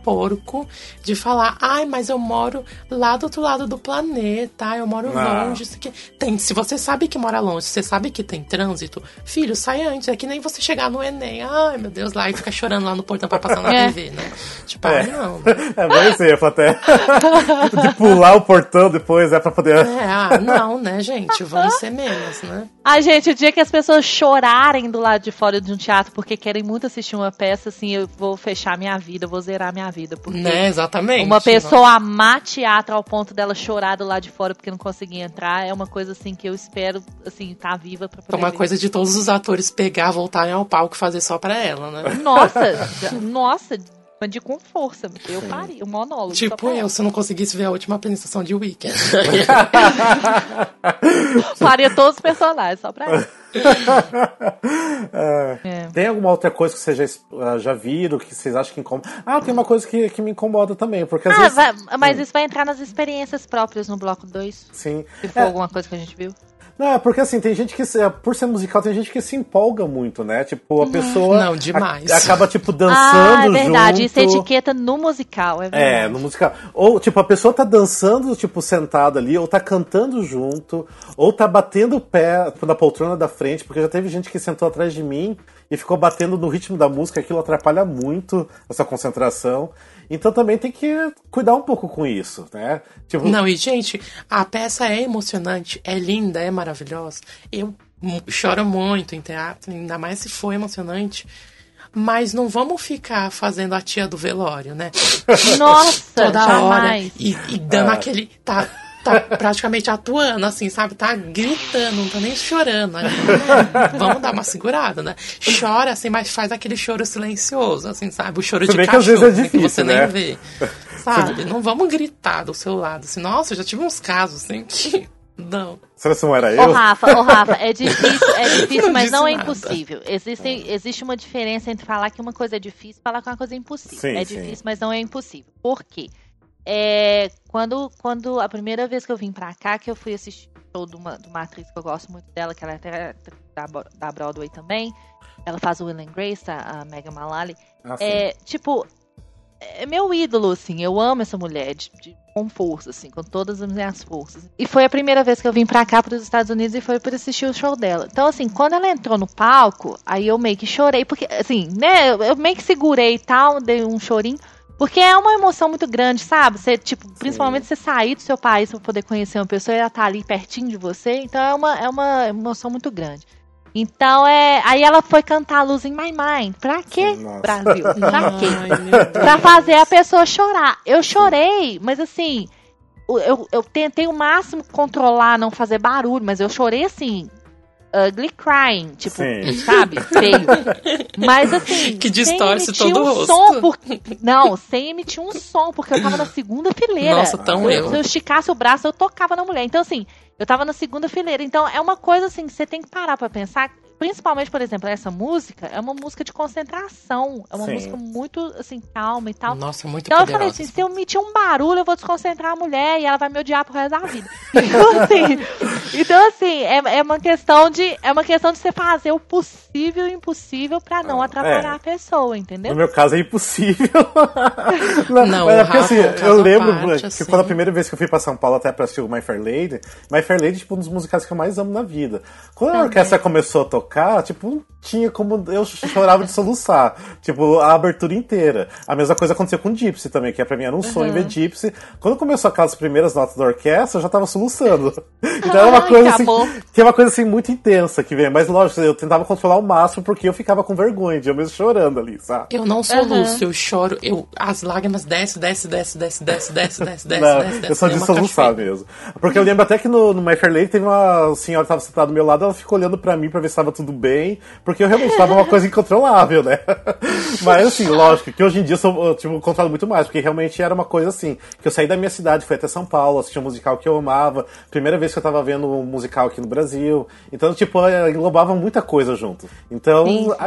porco de falar, ai, mas eu moro lá do outro lado do planeta, eu moro Ah. longe, isso aqui. Tem, se você sabe que mora longe, se você sabe que tem trânsito, filho, sai antes. É que nem você chegar no Enem, ai meu Deus, lá e ficar chorando lá no portão pra passar na É. TV, né? Tipo, É. ai, não. É bem exemplo até. de pular o portão depois, é pra poder. É, ah, não, né, gente? Vamos ser menos, né? Ai, gente, o dia que as pessoas chorarem do lado de fora de um teatro porque querem muito assistir uma peça, assim, eu vou fechar minha vida, eu vou zerar minha vida. Porque Né, exatamente. uma pessoa amar teatro ao ponto dela chorar do lado de fora porque não conseguia entrar é uma coisa, assim, que eu espero, assim, tá viva pra É poder uma ver. coisa de todos os atores pegar, voltarem ao palco e fazer só pra ela, né? Nossa, nossa, de com força. Eu faria um monólogo. Tipo eu, se eu não conseguisse ver a última apresentação de Weekend. Faria todos os personagens, só pra ela. É. É. Tem alguma outra coisa que vocês já, ah, já viram, que vocês acham que incomoda? Ah, tem uma coisa que, que me incomoda também, porque às Ah, vezes. vai- mas isso vai entrar nas experiências próprias no bloco 2. Sim. Se for É, alguma coisa que a gente viu. Não, é porque assim, tem gente que, se- por ser musical, tem gente que se empolga muito, né? Tipo, a pessoa. Não, demais. a- acaba, tipo, Ah, dançando é verdade. junto. Isso é etiqueta no musical, é verdade. É, no musical. Ou, tipo, a pessoa tá dançando, tipo, sentada ali, ou tá cantando junto, ou tá batendo o pé na poltrona da frente, porque já teve gente que sentou atrás de mim e ficou batendo no ritmo da música, aquilo atrapalha muito essa concentração. Então também tem que cuidar um pouco com isso, né? Tipo, Não, e gente, a peça é emocionante, é linda, é maravilhosa. Eu choro muito em teatro, ainda mais se for emocionante. Mas não vamos ficar fazendo a tia do velório, né? Nossa, Toda jamais. hora. E, e dando Ah. aquele. Tá, tá praticamente atuando, assim, sabe? Tá gritando, não tá nem chorando. né? Vamos dar uma segurada, né? Chora, assim, mas faz aquele choro silencioso, assim, sabe? O choro Se de bem que às cachorro, vezes é assim, que você difícil, né? nem vê. Sabe? Não vamos gritar do seu lado. Assim, nossa, eu já tive uns casos assim que. Não. Será que não era Ô, eu? Rafa, ô, Rafa, é difícil, é difícil, Não mas não é nada. impossível. Existe, existe uma diferença entre falar que uma coisa é difícil e falar que uma coisa é impossível. Sim, é sim. difícil, mas não é impossível. Por quê? É, quando, quando a primeira vez que eu vim pra cá, que eu fui assistir o show de uma, de uma atriz que eu gosto muito dela, que ela é até da, da Broadway também. Ela faz o Will and Grace, a, a Megan Mullally. Ah. É, tipo, é meu ídolo, assim. Eu amo essa mulher de, de- com força, assim, com todas as minhas forças. E foi a primeira vez que eu vim pra cá, pros Estados Unidos, e foi pra assistir o show dela. Então, assim, quando ela entrou no palco, aí eu meio que chorei, porque, assim, né, eu- eu meio que segurei e tal, dei um chorinho. Porque é uma emoção muito grande, sabe? Você, tipo, principalmente você sair do seu país pra poder conhecer uma pessoa e ela tá ali pertinho de você. Então é uma, é uma emoção muito grande. Então é. Aí ela foi cantar Luz in My Mind. Pra quê, Sim, nossa. Brasil? Pra quê? Ai, pra fazer a pessoa chorar. Eu chorei, mas assim, eu, eu tentei o máximo controlar, não fazer barulho, mas eu chorei assim. Ugly crying, tipo, Sim. sabe? Feio. Mas assim. Que distorce sem emitir todo o um rosto. som, por- Não, sem emitir um som, porque eu tava na segunda fileira. Nossa, tão se, eu. Se eu esticasse o braço, eu tocava na mulher. Então, assim, eu tava na segunda fileira. Então, é uma coisa assim que você tem que parar pra pensar. Principalmente, por exemplo, essa música é uma música de concentração. É uma Sim. música muito, assim, calma e tal. Nossa, muito Então eu falei poderosa. assim, se eu emitir um barulho, eu vou desconcentrar a mulher e ela vai me odiar pro resto da vida. Então assim, então, assim é, é uma questão de é uma questão de você fazer o possível e o impossível pra não atrapalhar é. a pessoa, No entendeu? meu caso é impossível. Não, mas é porque assim, é eu lembro parte, que assim. quando a primeira vez que eu fui pra São Paulo até pra assistir o My Fair Lady, My Fair Lady, tipo, um dos musicais que eu mais amo na vida. Quando a orquestra começou a tocar, tipo, não tinha como. Eu chorava de soluçar. tipo, a abertura inteira. A mesma coisa aconteceu com Gypsy também, que pra mim era um sonho ver Gypsy. Quando começou aquelas primeiras notas da orquestra, eu já tava soluçando. Então era uma coisa que assim. Que é uma coisa assim muito intensa que vem. Mas lógico, eu tentava controlar ao máximo porque eu ficava com vergonha de eu mesmo chorando ali, sabe? Eu não soluço, eu choro, eu, as lágrimas descem, desce, desce, desce, desce, desce, desce, desce, Não, desce, desce. eu sou é de uma soluçar mesmo. Porque eu lembro até que no, no My Fair Lady teve uma senhora que tava sentada do meu lado, ela ficou olhando pra mim pra ver se tava tudo bem, porque eu realmente tava uma coisa incontrolável, né? Mas assim, lógico, que hoje em dia eu, sou, eu tipo, controlo muito mais, porque realmente era uma coisa assim, que eu saí da minha cidade, fui até São Paulo, assisti um musical que eu amava, primeira vez que eu tava vendo um musical aqui no Brasil, então, tipo, eh, englobava muita coisa junto. Então,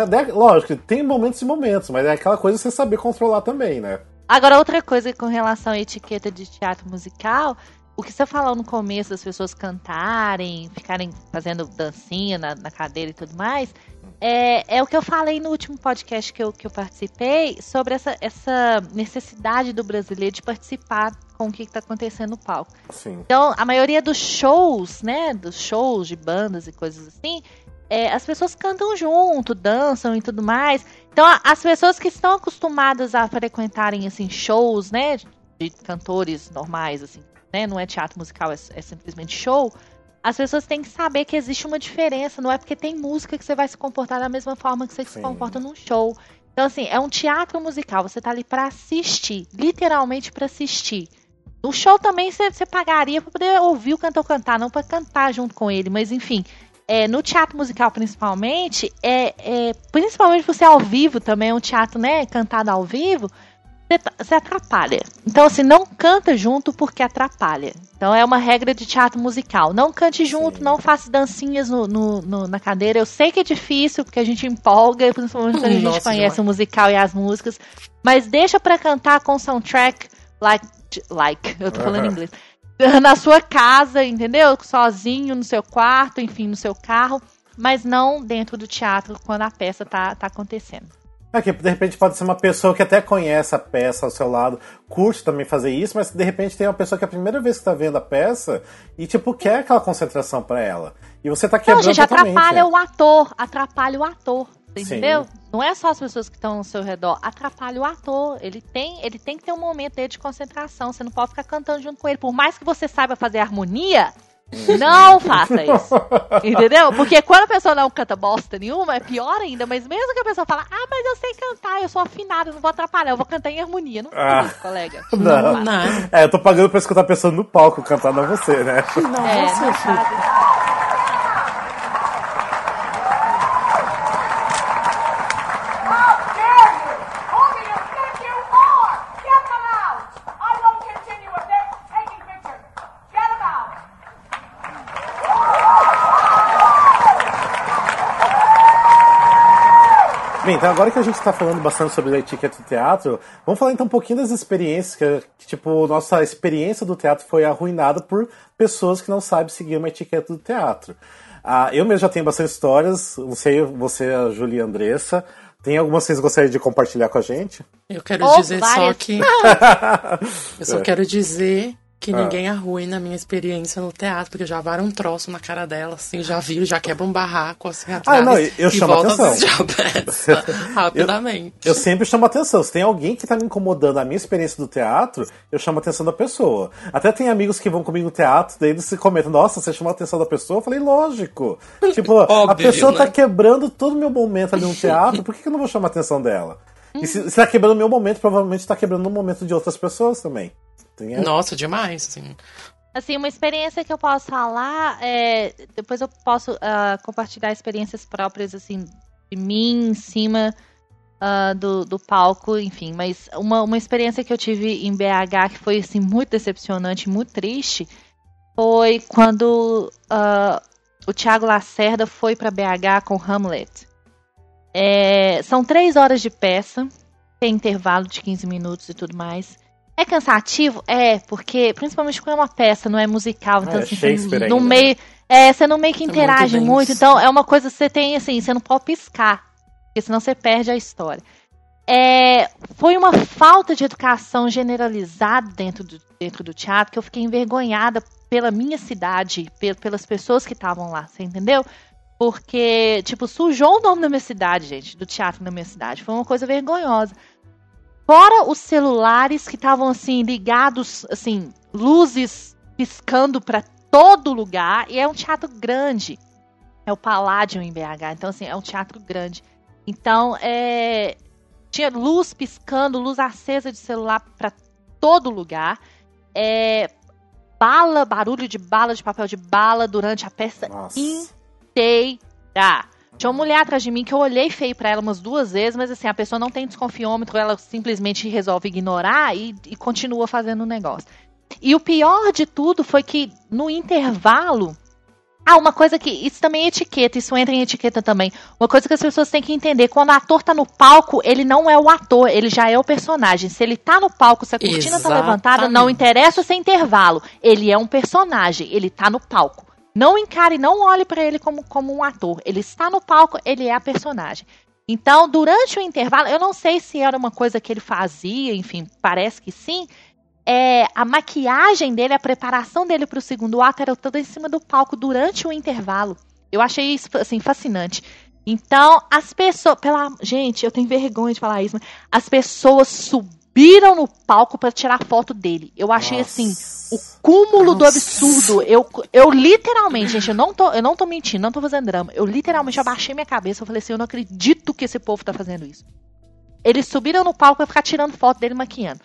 né, lógico, tem momentos e momentos, mas é aquela coisa você saber controlar também, né? Agora, outra coisa com relação à etiqueta de teatro musical, o que você falou no começo das pessoas cantarem, ficarem fazendo dancinha na, na cadeira e tudo mais, é, é o que eu falei no último podcast que eu, que eu participei sobre essa, essa necessidade do brasileiro de participar com o que está acontecendo no palco. Assim. Então, a maioria dos shows, né, dos shows de bandas e coisas assim, é, as pessoas cantam junto, dançam e tudo mais. Então, as pessoas que estão acostumadas a frequentarem, assim, shows, né, de cantores normais, assim, né, não é teatro musical, é, é simplesmente show, as pessoas têm que saber que existe uma diferença, não é porque tem música que você vai se comportar da mesma forma que você se Sim. comporta num show. Então, assim, é um teatro musical, você tá ali pra assistir, literalmente pra assistir. No show também você, você pagaria pra poder ouvir o cantor cantar, não pra cantar junto com ele, mas enfim. É, no teatro musical, principalmente, é, é, principalmente ser ao vivo também, é um teatro, né, cantado ao vivo, você, atrapalha. Então, assim, não canta junto porque atrapalha. Então, é uma regra de teatro musical. Não cante junto, Sim. não faça dancinhas no, no- no- na cadeira. Eu sei que é difícil, porque a gente empolga, principalmente quando a gente Nossa, conhece demais. o musical e as músicas. Mas deixa pra cantar com soundtrack like, like eu tô falando em inglês. Na sua casa, entendeu? Sozinho, no seu quarto, enfim, no seu carro. Mas não dentro do teatro quando a peça tá, tá acontecendo. É que de repente pode ser uma pessoa que até conhece a peça ao seu lado, curte também fazer isso, mas de repente tem uma pessoa que é a primeira vez que tá vendo a peça e, tipo, quer aquela concentração pra ela. E você tá Não, quebrando gente, totalmente. atrapalha né? o ator. Atrapalha o ator. você Sim. Entendeu? Não é só as pessoas que estão ao seu redor. Atrapalha o ator. Ele tem, ele tem que ter um momento dele de concentração. Você não pode ficar cantando junto com ele. Por mais que você saiba fazer harmonia, não faça isso. Entendeu? Porque quando a pessoa não canta bosta nenhuma, é pior ainda. Mas mesmo que a pessoa fala, ah, mas eu sei cantar, eu sou afinada, eu não vou atrapalhar, eu vou cantar em harmonia. Não Ah. isso, colega. Não. faça. Não, É, eu tô pagando pra escutar a pessoa no palco cantar, não você, né? não, É, você, não filho. faz isso. How dare you! Only to thank you more! Get them out! I Bem, então agora que a gente está falando bastante sobre a etiqueta do teatro, vamos falar então um pouquinho das experiências, que, tipo, nossa experiência do teatro foi arruinada por pessoas que não sabem seguir uma etiqueta do teatro. Ah, eu mesmo já tenho bastante histórias, não sei você, a Julia Andressa, tem algumas que vocês gostariam de compartilhar com a gente? Eu quero Oh, dizer várias. só que. Eu só É. quero dizer que Ah. ninguém arruina a minha experiência no teatro, porque já varam um troço na cara dela, assim, já viram, já quebra um barraco, assim, atrás. não, eu e chamo volta atenção. a a rapidamente. Eu sempre chamo atenção. Se tem alguém que tá me incomodando a minha experiência do teatro, eu chamo a atenção da pessoa. Até tem amigos que vão comigo no teatro, daí eles se comentam, nossa, você chamou a atenção da pessoa? Eu falei, lógico. Tipo, a Óbvio, pessoa tá né? quebrando todo o meu momento ali no teatro, por que, que eu não vou chamar a atenção dela? E se, se tá quebrando o meu momento, provavelmente tá quebrando o momento de outras pessoas também. Tem- Nossa, demais, assim. Assim, uma experiência que eu posso falar, é, depois eu posso ah, compartilhar experiências próprias, assim, de mim em cima ah, do, do palco, enfim. Mas uma, uma experiência que eu tive em BH que foi, assim, muito decepcionante, muito triste, foi quando ah, o Thiago Lacerda foi para BH com Hamlet. É, são três horas de peça, tem intervalo de 15 minutos e tudo mais. É cansativo? É, porque, principalmente quando é uma peça, não é musical, então é assim, você no ainda. meio. É, você não meio que É muito interage muito, então é uma coisa que você tem, assim, você não pode piscar, porque senão você perde a história. É, foi uma falta de educação generalizada dentro do, dentro do teatro que eu fiquei envergonhada pela minha cidade, pe- pelas pessoas que estavam lá, você entendeu? Porque, tipo, sujou o nome da minha cidade, gente, do teatro da minha cidade. Foi uma coisa vergonhosa. Fora os celulares que estavam, assim, ligados, assim, luzes piscando para todo lugar. E é um teatro grande. É o Paládio em BH. Então, assim, é um teatro grande. Então, é. Tinha luz piscando, luz acesa de celular para todo lugar. É. Bala, barulho de bala, de papel de bala durante a peça Nossa. inteira. Tinha uma mulher atrás de mim que eu olhei feio pra ela umas duas vezes, mas assim, a pessoa não tem desconfiômetro, ela simplesmente resolve ignorar e, e continua fazendo o negócio. E o pior de tudo foi que no intervalo. Ah, uma coisa que. Isso também é etiqueta, isso entra em etiqueta também. Uma coisa que as pessoas têm que entender: quando o ator tá no palco, ele não é o ator, ele já é o personagem. Se ele tá no palco, se a cortina tá levantada, não Exatamente. interessa se é intervalo. Ele é um personagem, ele tá no palco. Não encare, não olhe pra ele como, como um ator. Ele está no palco, ele é a personagem. Então, durante o intervalo, eu não sei se era uma coisa que ele fazia, enfim, parece que sim. É, a maquiagem dele, a preparação dele para o segundo ato era toda em cima do palco durante o intervalo. Eu achei isso assim fascinante. Então, as pessoas, pela gente, eu tenho vergonha de falar isso, mas as pessoas subiram no palco para tirar foto dele. Eu achei assim o cúmulo do Nossa. absurdo. Eu, eu literalmente, gente, eu não, tô, eu não tô mentindo, não tô fazendo drama. Eu literalmente abaixei minha cabeça e falei assim: eu não acredito que esse povo tá fazendo isso. Eles subiram no palco pra ficar tirando foto dele maquiando.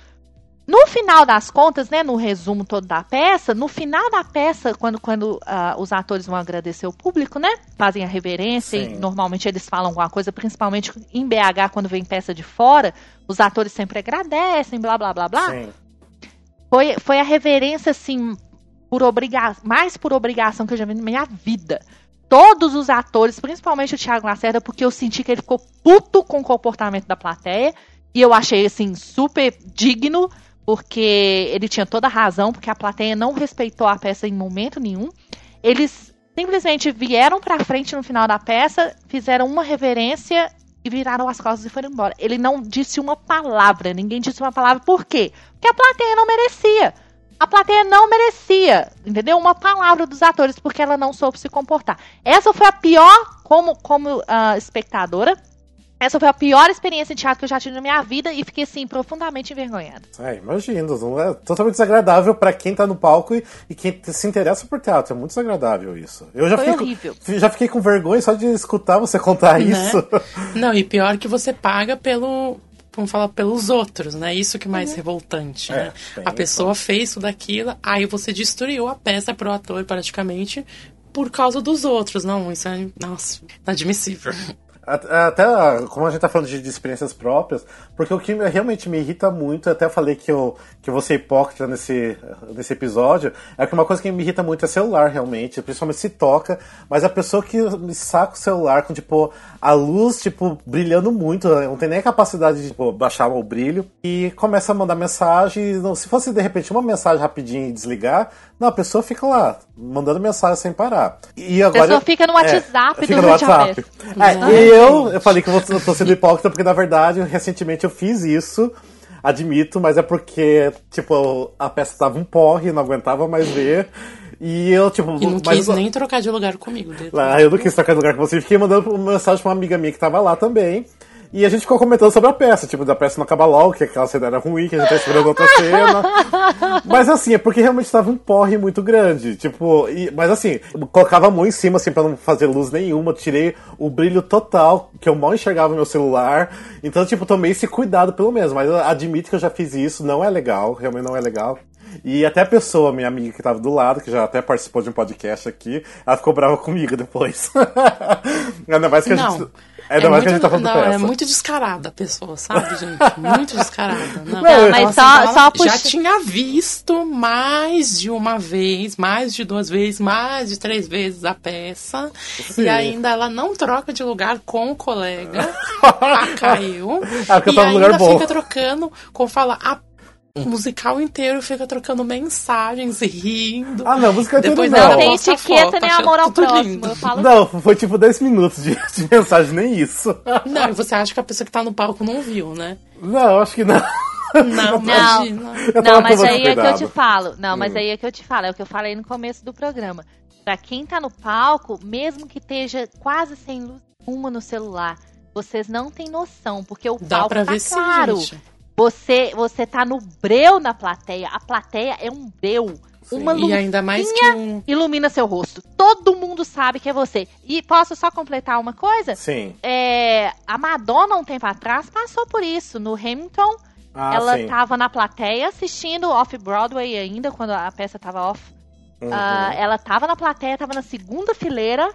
No final das contas, né, no resumo todo da peça, no final da peça, quando, quando ah, os atores vão agradecer o público, né, fazem a reverência Sim. e normalmente eles falam alguma coisa, principalmente em BH, quando vem peça de fora, os atores sempre agradecem, blá, blá, blá, blá Sim. foi, foi a reverência, assim, por obrigação, mais por obrigação que eu já vi na minha vida. Todos os atores, principalmente o Thiago Lacerda, porque eu senti que ele ficou puto com o comportamento da plateia. E eu achei, assim, super digno, porque ele tinha toda a razão, porque a plateia não respeitou a peça em momento nenhum. Eles simplesmente vieram pra frente no final da peça, fizeram uma reverência e viraram as costas e foram embora. Ele não disse uma palavra, ninguém disse uma palavra. Por quê? Porque a plateia não merecia. A plateia não merecia, entendeu? Uma palavra dos atores, porque ela não soube se comportar. Essa foi a pior, como, como ah, espectadora, essa foi a pior experiência de teatro que eu já tive na minha vida e fiquei, assim, profundamente envergonhada. É, imagino. não É totalmente desagradável pra quem tá no palco e, e quem se interessa por teatro. É muito desagradável isso. Eu já Foi fiquei, com- horrível. já fiquei com vergonha só de escutar você contar Né? isso. Não, e pior que você paga pelo. Vamos falar pelos outros, né? Isso que é mais revoltante, É, né? A pessoa fez tudo aquilo, aí você destruiu a peça pro ator praticamente por causa dos outros. Não, isso é, nossa, inadmissível. Até como a gente tá falando de, de experiências próprias, porque o que me- realmente me irrita muito, até falei que eu, que eu vou ser hipócrita nesse, nesse episódio, é que uma coisa que me irrita muito é celular, realmente, principalmente se toca, mas a pessoa que me saca o celular com, tipo, a luz, tipo, brilhando muito, não tem nem a capacidade de, tipo, baixar o brilho, e começa a mandar mensagem, não- se fosse, de repente, uma mensagem rapidinho e desligar, não, a pessoa fica lá, mandando mensagem sem parar. E agora, pessoa fica no WhatsApp fica no a WhatsApp. É, e eu, eu falei que eu tô sendo hipócrita porque, na verdade, recentemente eu fiz isso, admito, mas é porque, tipo, a peça tava um porre, não aguentava mais ver. E eu, tipo, E não mas quis nem trocar de lugar comigo. dele. lá, eu não quis trocar de lugar com você. Fiquei mandando uma mensagem pra uma amiga minha que tava lá também. E a gente ficou comentando sobre a peça, tipo, da peça não acaba logo, que aquela cena era ruim, que a gente tá esperando outra cena. Mas assim, é porque realmente tava um porre muito grande. Tipo, e- mas assim, colocava a mão em cima, assim, pra não fazer luz nenhuma. Tirei o brilho total, que eu mal enxergava no meu celular. Então, tipo, tomei esse cuidado pelo menos. Mas admito que eu já fiz isso, não é legal, realmente não é legal. E até a pessoa, minha amiga que tava do lado, que já até participou de um podcast aqui, ela ficou brava comigo depois. Ainda mais que a Não. gente. Ainda mais que a gente tá falando não, peça. é muito descarada a pessoa, sabe, gente? Muito descarada. Não, Não, mas assim, só- ela só já puxa- tinha visto mais de uma vez, mais de duas vezes, mais de três vezes a peça. Sim. E ainda ela não troca de lugar com o colega. Ah, caiu. Ah, porque eu e tava no lugar ainda bom. fica trocando, como fala, a o musical inteiro fica trocando mensagens e rindo. Ah, não, música inteira Depois não. ela Não tem etiqueta nem amor ao próximo. lindo. Eu falo Não, foi tipo 10 minutos de, de mensagem, nem isso. Não, e você acha que a pessoa que tá no palco não viu, né? Não, acho que não. Não, tava Não, mas aí é que eu cuidado. te falo. Não, mas Hum. aí é que eu te falo. É o que eu falei no começo do programa. Pra quem tá no palco, mesmo que esteja quase sem luz nenhuma no celular, vocês não têm noção, porque o Dá palco pra tá ver sim, claro. gente. Você, você tá no breu na plateia. A plateia é um breu. Uma E luz ainda mais que um... ilumina seu rosto. Todo mundo sabe que é você. E posso só completar uma coisa? Sim. É, a Madonna, um tempo atrás, passou por isso. No Hamilton, Ah, ela sim. tava na plateia assistindo Off-Broadway ainda, quando a peça tava off. Uhum. Ah, ela tava na plateia, tava na segunda fileira.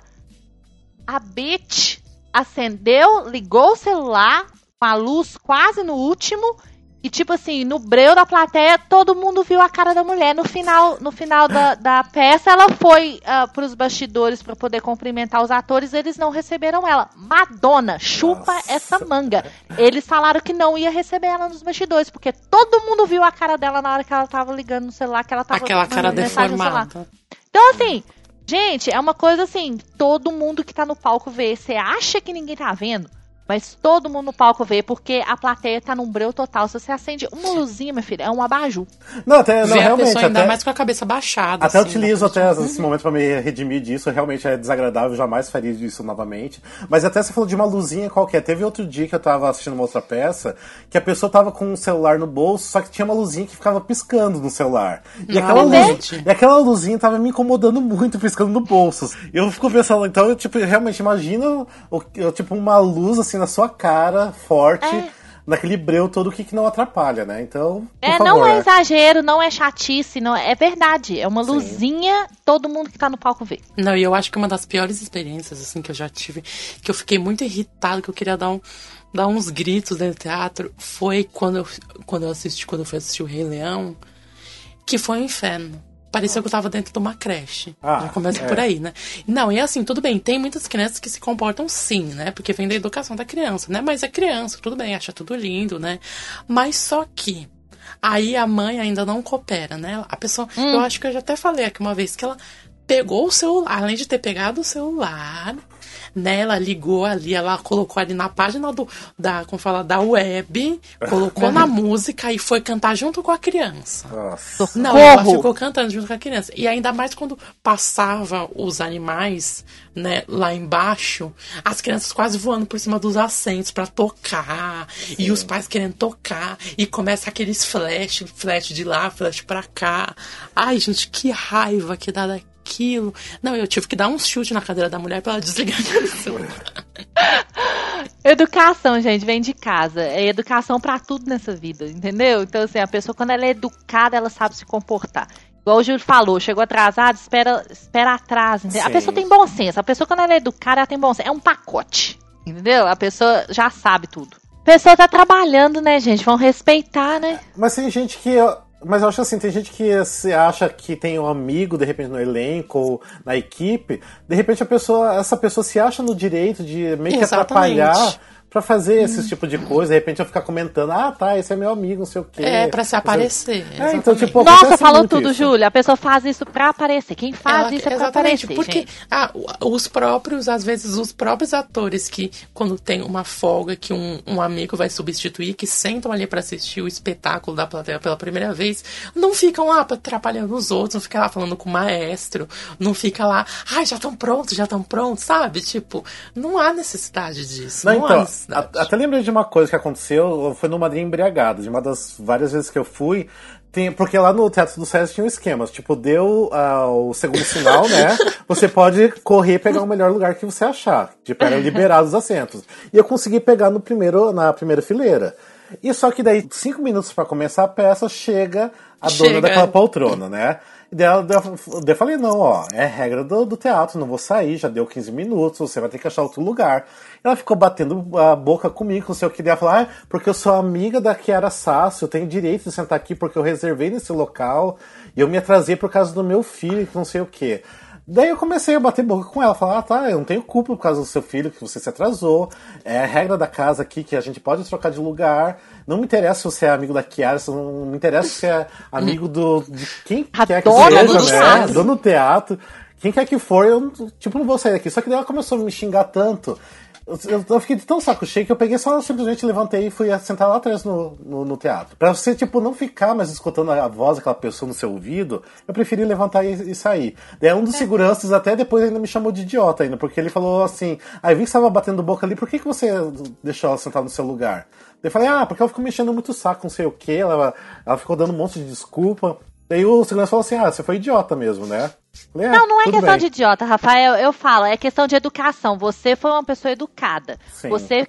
A bitch acendeu, ligou o celular com a luz quase no último. E tipo assim, no breu da plateia, todo mundo viu a cara da mulher. No final, no final da, da peça, ela foi ah, pros bastidores pra poder cumprimentar os atores. Eles não receberam ela. Madonna, chupa Nossa. essa manga. Eles falaram que não ia receber ela nos bastidores, porque todo mundo viu a cara dela na hora que ela tava ligando no celular, que ela tava Aquela cara deformada. Então, assim, gente, é uma coisa assim, todo mundo que tá no palco vê. Você acha que ninguém tá vendo? Mas todo mundo no palco vê, porque a plateia tá num breu total. Se você acende uma luzinha, minha filha, é um abajur. Não, até, não, a realmente. pessoa ainda até... mais com a cabeça baixada. Até assim, utilizo até esse momento pra me redimir disso, realmente é desagradável, jamais faria isso novamente. Mas até você falou de uma luzinha qualquer. Teve outro dia que eu tava assistindo uma outra peça, que a pessoa tava com um celular no bolso, só que tinha uma luzinha que ficava piscando no celular. E, Ah, aquela, luz, gente. e aquela luzinha tava me incomodando muito, piscando no bolso. E eu fico pensando, então eu tipo, realmente imagino o, eu, tipo, uma luz assim na sua cara, forte. É. Naquele breu todo, o que, que não atrapalha, né? Então, por É, favor. não é exagero, não é chatice, não é verdade. É uma luzinha, todo mundo que tá no palco vê. Não, e eu acho que uma das piores experiências, assim, que eu já tive, que eu fiquei muito irritado, que eu queria dar, um, dar uns gritos dentro do teatro, foi quando eu, quando eu assisti, quando eu fui assistir o Rei Leão, que foi um inferno. Pareceu que eu tava dentro de uma creche. Ah, Já começa é. por aí, né? Não, e assim, tudo bem, tem muitas crianças que se comportam sim, né? Porque vem da educação da criança, né? Mas é criança, tudo bem, acha tudo lindo, né? Mas só que aí a mãe ainda não coopera, né? A pessoa, eu acho que eu já até falei aqui uma vez que ela pegou o celular, além de ter pegado o celular, né? Ela ligou ali, ela colocou ali na página do, da, como fala, da web, colocou na música e foi cantar junto com a criança. Nossa. Não, ela ficou cantando junto com a criança. E ainda mais quando passava os animais, né, lá embaixo, as crianças quase voando por cima dos assentos pra tocar, e os pais querendo tocar, e começa aqueles flash, flash de lá, flash pra cá. Ai, gente, que raiva que dá daquilo. Não, eu tive que dar um chute na cadeira da mulher pra ela desligar aquele celular. Educação, gente, vem de casa. É educação pra tudo nessa vida, entendeu? Então, assim, a pessoa, quando ela é educada, ela sabe se comportar. Igual o Júlio falou, chegou atrasado, espera, espera atrás. entendeu? A pessoa tem bom senso. A pessoa, quando ela é educada, ela tem bom senso. É um pacote. Entendeu? A pessoa já sabe tudo. A pessoa tá trabalhando, né, gente? Vão respeitar, né? Mas tem gente que. Mas eu acho assim, tem gente que se acha que tem um amigo, de repente, no elenco ou na equipe. De repente, a pessoa, essa pessoa se acha no direito de meio que Exatamente. atrapalhar pra fazer esse tipo de coisa. De repente, eu ficar comentando, ah, tá, esse é meu amigo, não sei o quê. É, pra se aparecer. É, então, tipo, Nossa, falou tudo, isso. Júlia. A pessoa faz isso pra aparecer. Quem faz Ela- isso é pra exatamente, aparecer, porque ah, os próprios, às vezes, os próprios atores que, quando tem uma folga que um, um amigo vai substituir, que sentam ali pra assistir o espetáculo da plateia pela primeira vez, não ficam lá atrapalhando os outros, não fica lá falando com o maestro, não fica lá, ai, já estão prontos, já estão prontos, sabe? Tipo, não há necessidade disso. Não, Não, há então, necessidade. A- até lembrei de uma coisa que aconteceu, foi no Madrid Embriagado, de uma das várias vezes que eu fui, tem, porque lá no Teatro do César tinha um esquema, tipo, deu ah, o segundo sinal, né, você pode correr e pegar o melhor lugar que você achar, tipo, eram liberados os assentos. E eu consegui pegar no primeiro, na primeira fileira. E só que daí, cinco minutos pra começar a peça, chega a dona Chega. daquela poltrona, né? E daí eu falei, não, ó, é regra do, do teatro, não vou sair, já deu 15 minutos, você vai ter que achar outro lugar. Ela ficou batendo a boca comigo, não sei o que, daí ela falou, ah, porque eu sou amiga da Kiara Sasso, eu tenho direito de sentar aqui porque eu reservei nesse local, e eu me atrasei por causa do meu filho, que não sei o que. Daí eu comecei a bater boca com ela, falar, ah, tá, eu não tenho culpa por causa do seu filho, que você se atrasou, é a regra da casa aqui que a gente pode trocar de lugar, não me interessa se você é amigo da Kiara, não me interessa se é amigo do, de quem A quer que seja, do né, teatro. dono do teatro, quem quer que for, eu, tipo, não vou sair daqui. Só que daí ela começou a me xingar tanto, eu, eu- fiquei de tão saco cheio que eu peguei só simplesmente levantei e fui sentar lá atrás no, no, no teatro. Pra você, tipo, não ficar mais escutando a voz daquela pessoa no seu ouvido, eu preferi levantar e, e sair. Daí um dos seguranças até depois ainda me chamou de idiota ainda, porque ele falou assim, aí vi que você tava batendo boca ali, por que, que você deixou ela sentar no seu lugar? Eu falei, ah, porque ela ficou me enchendo muito o saco, não sei o que, ela, ela ficou dando um monte de desculpa. Daí o segurança falou assim, ah, você foi idiota mesmo, né? Falei, "Ah, Não, não é questão bem." de idiota, Rafael. Eu falo, é questão de educação. Você foi uma pessoa educada. Sim. Você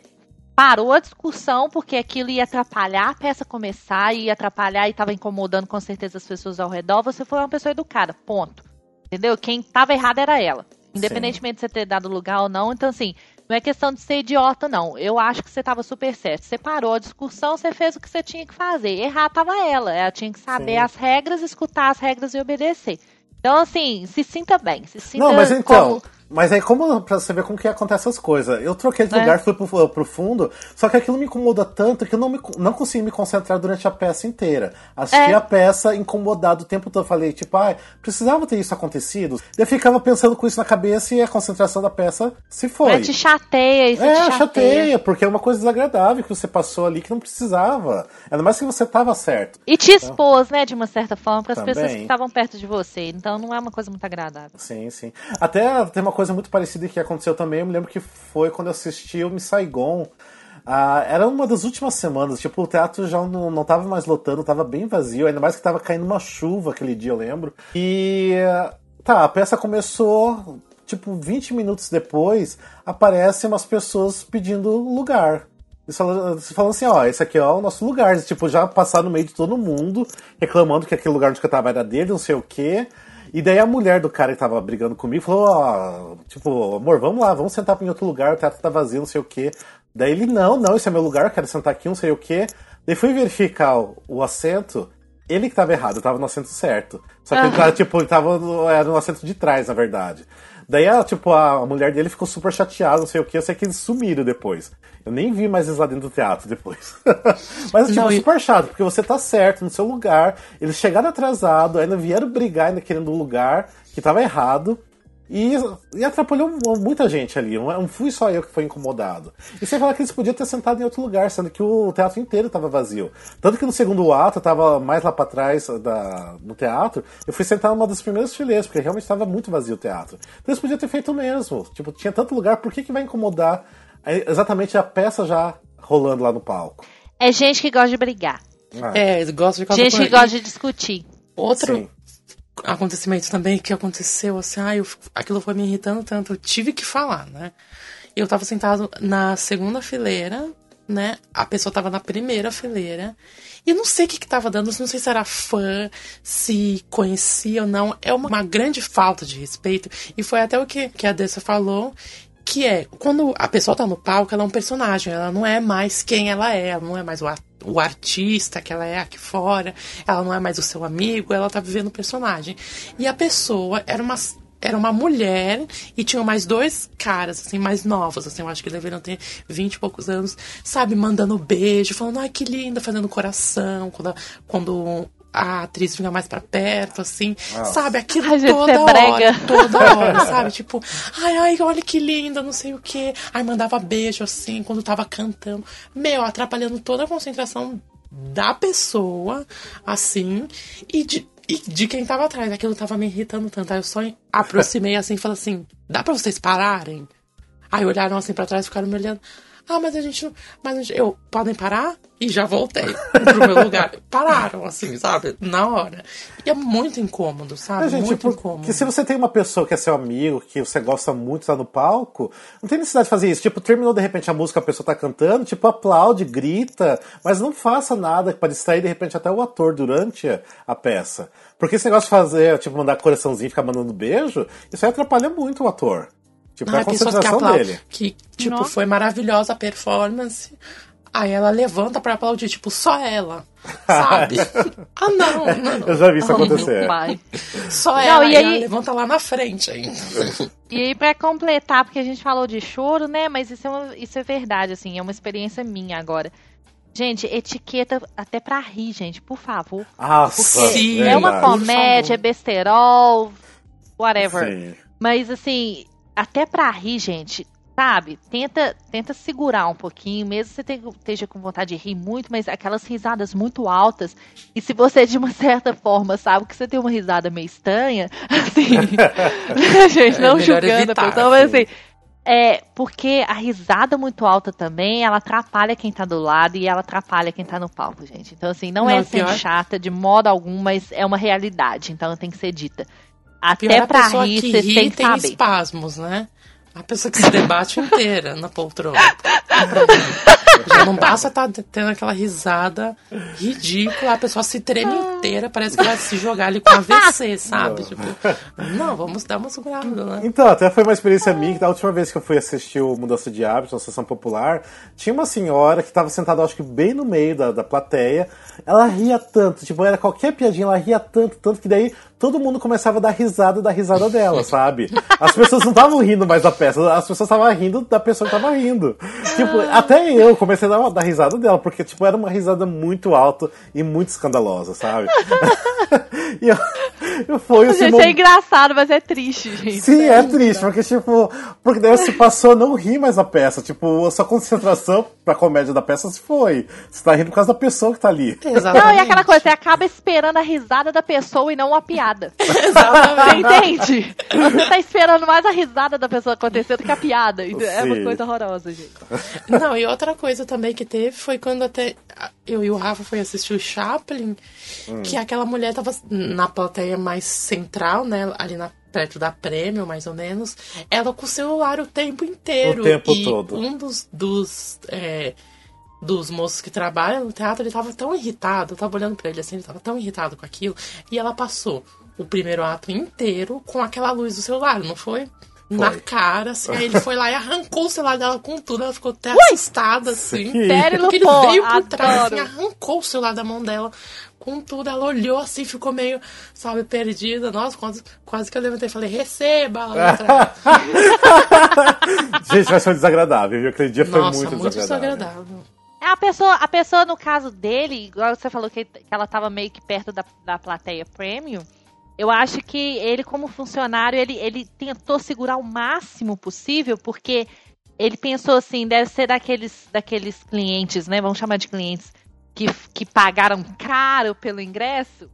parou a discussão porque aquilo ia atrapalhar a peça começar, ia atrapalhar e estava incomodando com certeza as pessoas ao redor. Você foi uma pessoa educada, ponto. Entendeu? Quem estava errado era ela. Independentemente de você ter dado lugar ou não. Então, assim, não é questão de ser idiota, não. Eu acho que você estava super certo. Você parou a discussão, você fez o que você tinha que fazer. Errar tava ela. Ela tinha que saber Sim. as regras, escutar as regras e obedecer. Então, assim, se sinta bem. Se sinta Não, mas então. como- Mas aí, como pra você ver como que acontece as coisas? Eu troquei de É. lugar, fui pro, pro fundo, só que aquilo me incomoda tanto que eu não, me, não consegui me concentrar durante a peça inteira. Assisti É. a peça incomodado o tempo todo. Falei, tipo, ai, precisava ter isso acontecido. Eu ficava pensando com isso na cabeça e a concentração da peça se foi. Mas te chateia, isso É, te chateia. chateia, porque é uma coisa desagradável que você passou ali que não precisava. Ainda mais que você tava certo. E te expôs, né, de uma certa forma, para as pessoas que estavam perto de você. Então não é uma coisa muito agradável. Sim, sim. Até tem uma coisa muito parecida que aconteceu também. Eu me lembro que foi quando eu assisti o Miss Saigon. Ah, era uma das últimas semanas, tipo, o teatro já não, não tava mais lotando, tava bem vazio, ainda mais que tava caindo uma chuva aquele dia, eu lembro. E tá, a peça começou, tipo, 20 minutos depois, aparecem umas pessoas pedindo lugar. Eles falam, assim, ó, esse aqui é o nosso lugar. Tipo, já passaram no meio de todo mundo, reclamando que aquele lugar onde eu tava era dele, não sei o quê. E daí a mulher do cara que tava brigando comigo falou, ó, tipo, amor, vamos lá, vamos sentar em outro lugar, o teatro tá vazio, não sei o quê. Daí ele, não, não, esse é meu lugar, eu quero sentar aqui, não sei o quê. Daí fui verificar o, o assento, ele que tava errado, eu tava no assento certo. Só que ele tava, tipo, ele tava no, era no assento de trás, na verdade. Daí, a, tipo, a mulher dele ficou super chateada, não sei o que, eu sei que eles sumiram depois. Eu nem vi mais eles lá dentro do teatro depois. Mas, tipo, Não, super chato, porque você tá certo no seu lugar, eles chegaram atrasados, ainda vieram brigar, ainda querendo um lugar que tava errado. E, e atrapalhou muita gente ali. Não não fui só eu que foi incomodado. E sem falar que eles podiam ter sentado em outro lugar, sendo que o teatro inteiro estava vazio. Tanto que no segundo ato, eu tava mais lá pra trás da, no teatro, eu fui sentar numa das primeiras fileiras, porque realmente estava muito vazio o teatro. Então eles podiam ter feito o mesmo. Tipo, tinha tanto lugar, por que, que vai incomodar é, exatamente a peça já rolando lá no palco? É gente que gosta de brigar. Ah, É, eu gosto de causa Gente que gosta de discutir. Outro Sim. Acontecimento também que aconteceu, assim, ah, eu, aquilo foi me irritando tanto, eu tive que falar, né? Eu tava sentado na segunda fileira, né? A pessoa tava na primeira fileira. E eu não sei o que que tava dando, não sei se era fã, se conhecia ou não. É uma, uma grande falta de respeito. E foi até o que, que a Dessa falou, Que é, quando a pessoa tá no palco, ela é um personagem, ela não é mais quem ela é, ela não é mais o, o artista que ela é aqui fora, ela não é mais o seu amigo, ela tá vivendo o personagem. E a pessoa era uma. Era uma mulher e tinham mais dois caras, assim, mais novos, assim, eu acho que deveriam ter 20 e poucos anos, sabe, mandando beijo, falando, ai, que linda, fazendo coração, quando, quando a atriz vinha mais pra perto, assim, sabe, aquilo Ai, gente, toda você é hora, brega. toda hora, sabe? Tipo, ai, ai, olha que linda, não sei o quê. Aí mandava beijo assim quando tava cantando. Meu, atrapalhando toda a concentração da pessoa, assim, e de, e de quem tava atrás. Aquilo tava me irritando tanto. Aí eu só aproximei assim e falei assim: dá pra vocês pararem? Aí olharam assim pra trás e ficaram me olhando. Ah, mas a gente não. Mas a gente, eu, podem parar? E já voltei pro meu lugar. Pararam, assim, sabe? Na hora. E é muito incômodo, sabe? É, gente, muito por- incômodo. que se você tem uma pessoa que é seu amigo, que você gosta muito, tá no palco, não tem necessidade de fazer isso. Tipo, terminou de repente a música, a pessoa tá cantando, tipo, aplaude, grita, mas não faça nada para distrair de repente até o ator durante a, a peça. Porque esse negócio de fazer, tipo, mandar coraçãozinho e ficar mandando beijo, isso aí atrapalha muito o ator. Tipo, é Ai, a que concentração aplaudem. dele. Que, tipo, Nossa. foi maravilhosa a performance. Aí ela levanta pra aplaudir, tipo, só ela. Sabe? ah, não, não. Eu já vi isso acontecer. Só Não, ela. e aí- ela levanta lá na frente ainda. E aí, pra completar, porque a gente falou de choro, né? Mas isso é, uma- isso é verdade, assim, é uma experiência minha agora. Gente, etiqueta até pra rir, gente, por favor. Porque Sim, é uma verdade. com- comédia, é besterol, whatever. Sim. Mas assim, até pra rir, gente, sabe? Tenta, tenta segurar um pouquinho, mesmo que você esteja com vontade de rir muito, mas aquelas risadas muito altas. E se você, de uma certa forma, sabe que você tem uma risada meio estranha, assim. gente, É não melhor julgando evitar, a pessoa, mas assim. assim. É, porque a risada muito alta também, ela atrapalha quem tá do lado e ela atrapalha quem tá no palco, gente. Então, assim, não, Não, é ser pior- chata de modo algum, mas é uma realidade, então tem que ser dita. Até Pior a pra pessoa rir, que você ri tem que tem saber. espasmos, né? A pessoa que se debate inteira na poltrona. Já não basta estar tendo aquela risada ridícula, a pessoa se treme inteira, parece que vai se jogar ali com AVC, sabe? Tipo, não, vamos dar uma segurada, né? Então, até foi uma experiência minha que da última vez que eu fui assistir o Mudança de Hábitos na sessão popular, tinha uma senhora que estava sentada, acho que bem no meio da, da plateia. Ela ria tanto, tipo, era qualquer piadinha, ela ria tanto, tanto que daí todo mundo começava a dar risada da risada dela, sabe? As pessoas não estavam rindo mais da peça, as pessoas estavam rindo da pessoa que estava rindo. Tipo, até eu comecei a dar, dar risada dela, porque, tipo, era uma risada muito alta e muito escandalosa, sabe? e eu, eu foi esse Gente, momento- é engraçado, mas é triste, gente. Sim, é triste, porque, tipo, porque daí você passou a não rir mais da peça. Tipo, a sua concentração pra comédia da peça se foi. Você tá rindo por causa da pessoa que tá ali. Exatamente. Não, e aquela coisa, você acaba esperando a risada da pessoa e não a piada. Você Exatamente. entende? Você tá esperando mais a risada da pessoa acontecer do que a piada. Então, É uma Sim. coisa horrorosa, gente. Não, e outra coisa também que teve foi quando até eu e o Rafa foi assistir o Chaplin, que aquela mulher tava na plateia mais central, né? Ali na, perto da prêmio, mais ou menos. Ela com o celular o tempo inteiro. O tempo e todo. Um dos. dos é, dos moços que trabalham no teatro, ele tava tão irritado, eu tava olhando pra ele assim, ele tava tão irritado com aquilo, e ela passou o primeiro ato inteiro com aquela luz do celular, não foi? Na cara, assim, aí ele foi lá e arrancou o celular dela com tudo, ela ficou até assustada, assim. Sim. Sério, Porque ele veio por trás, adoro. assim, arrancou o celular da mão dela com tudo. Ela olhou assim, ficou meio, sabe, perdida. Nossa, quase, quase que eu levantei e falei, receba! Gente, mas foi desagradável, viu? Aquele dia foi Nossa, muito, muito desagradável. desagradável. É, A pessoa, a pessoa, no caso dele, igual você falou que, que ela tava meio que perto da, da plateia premium, eu acho que ele, como funcionário, ele, ele tentou segurar o máximo possível, porque ele pensou assim, deve ser daqueles, daqueles clientes, né? Vamos chamar de clientes que, que pagaram caro pelo ingresso.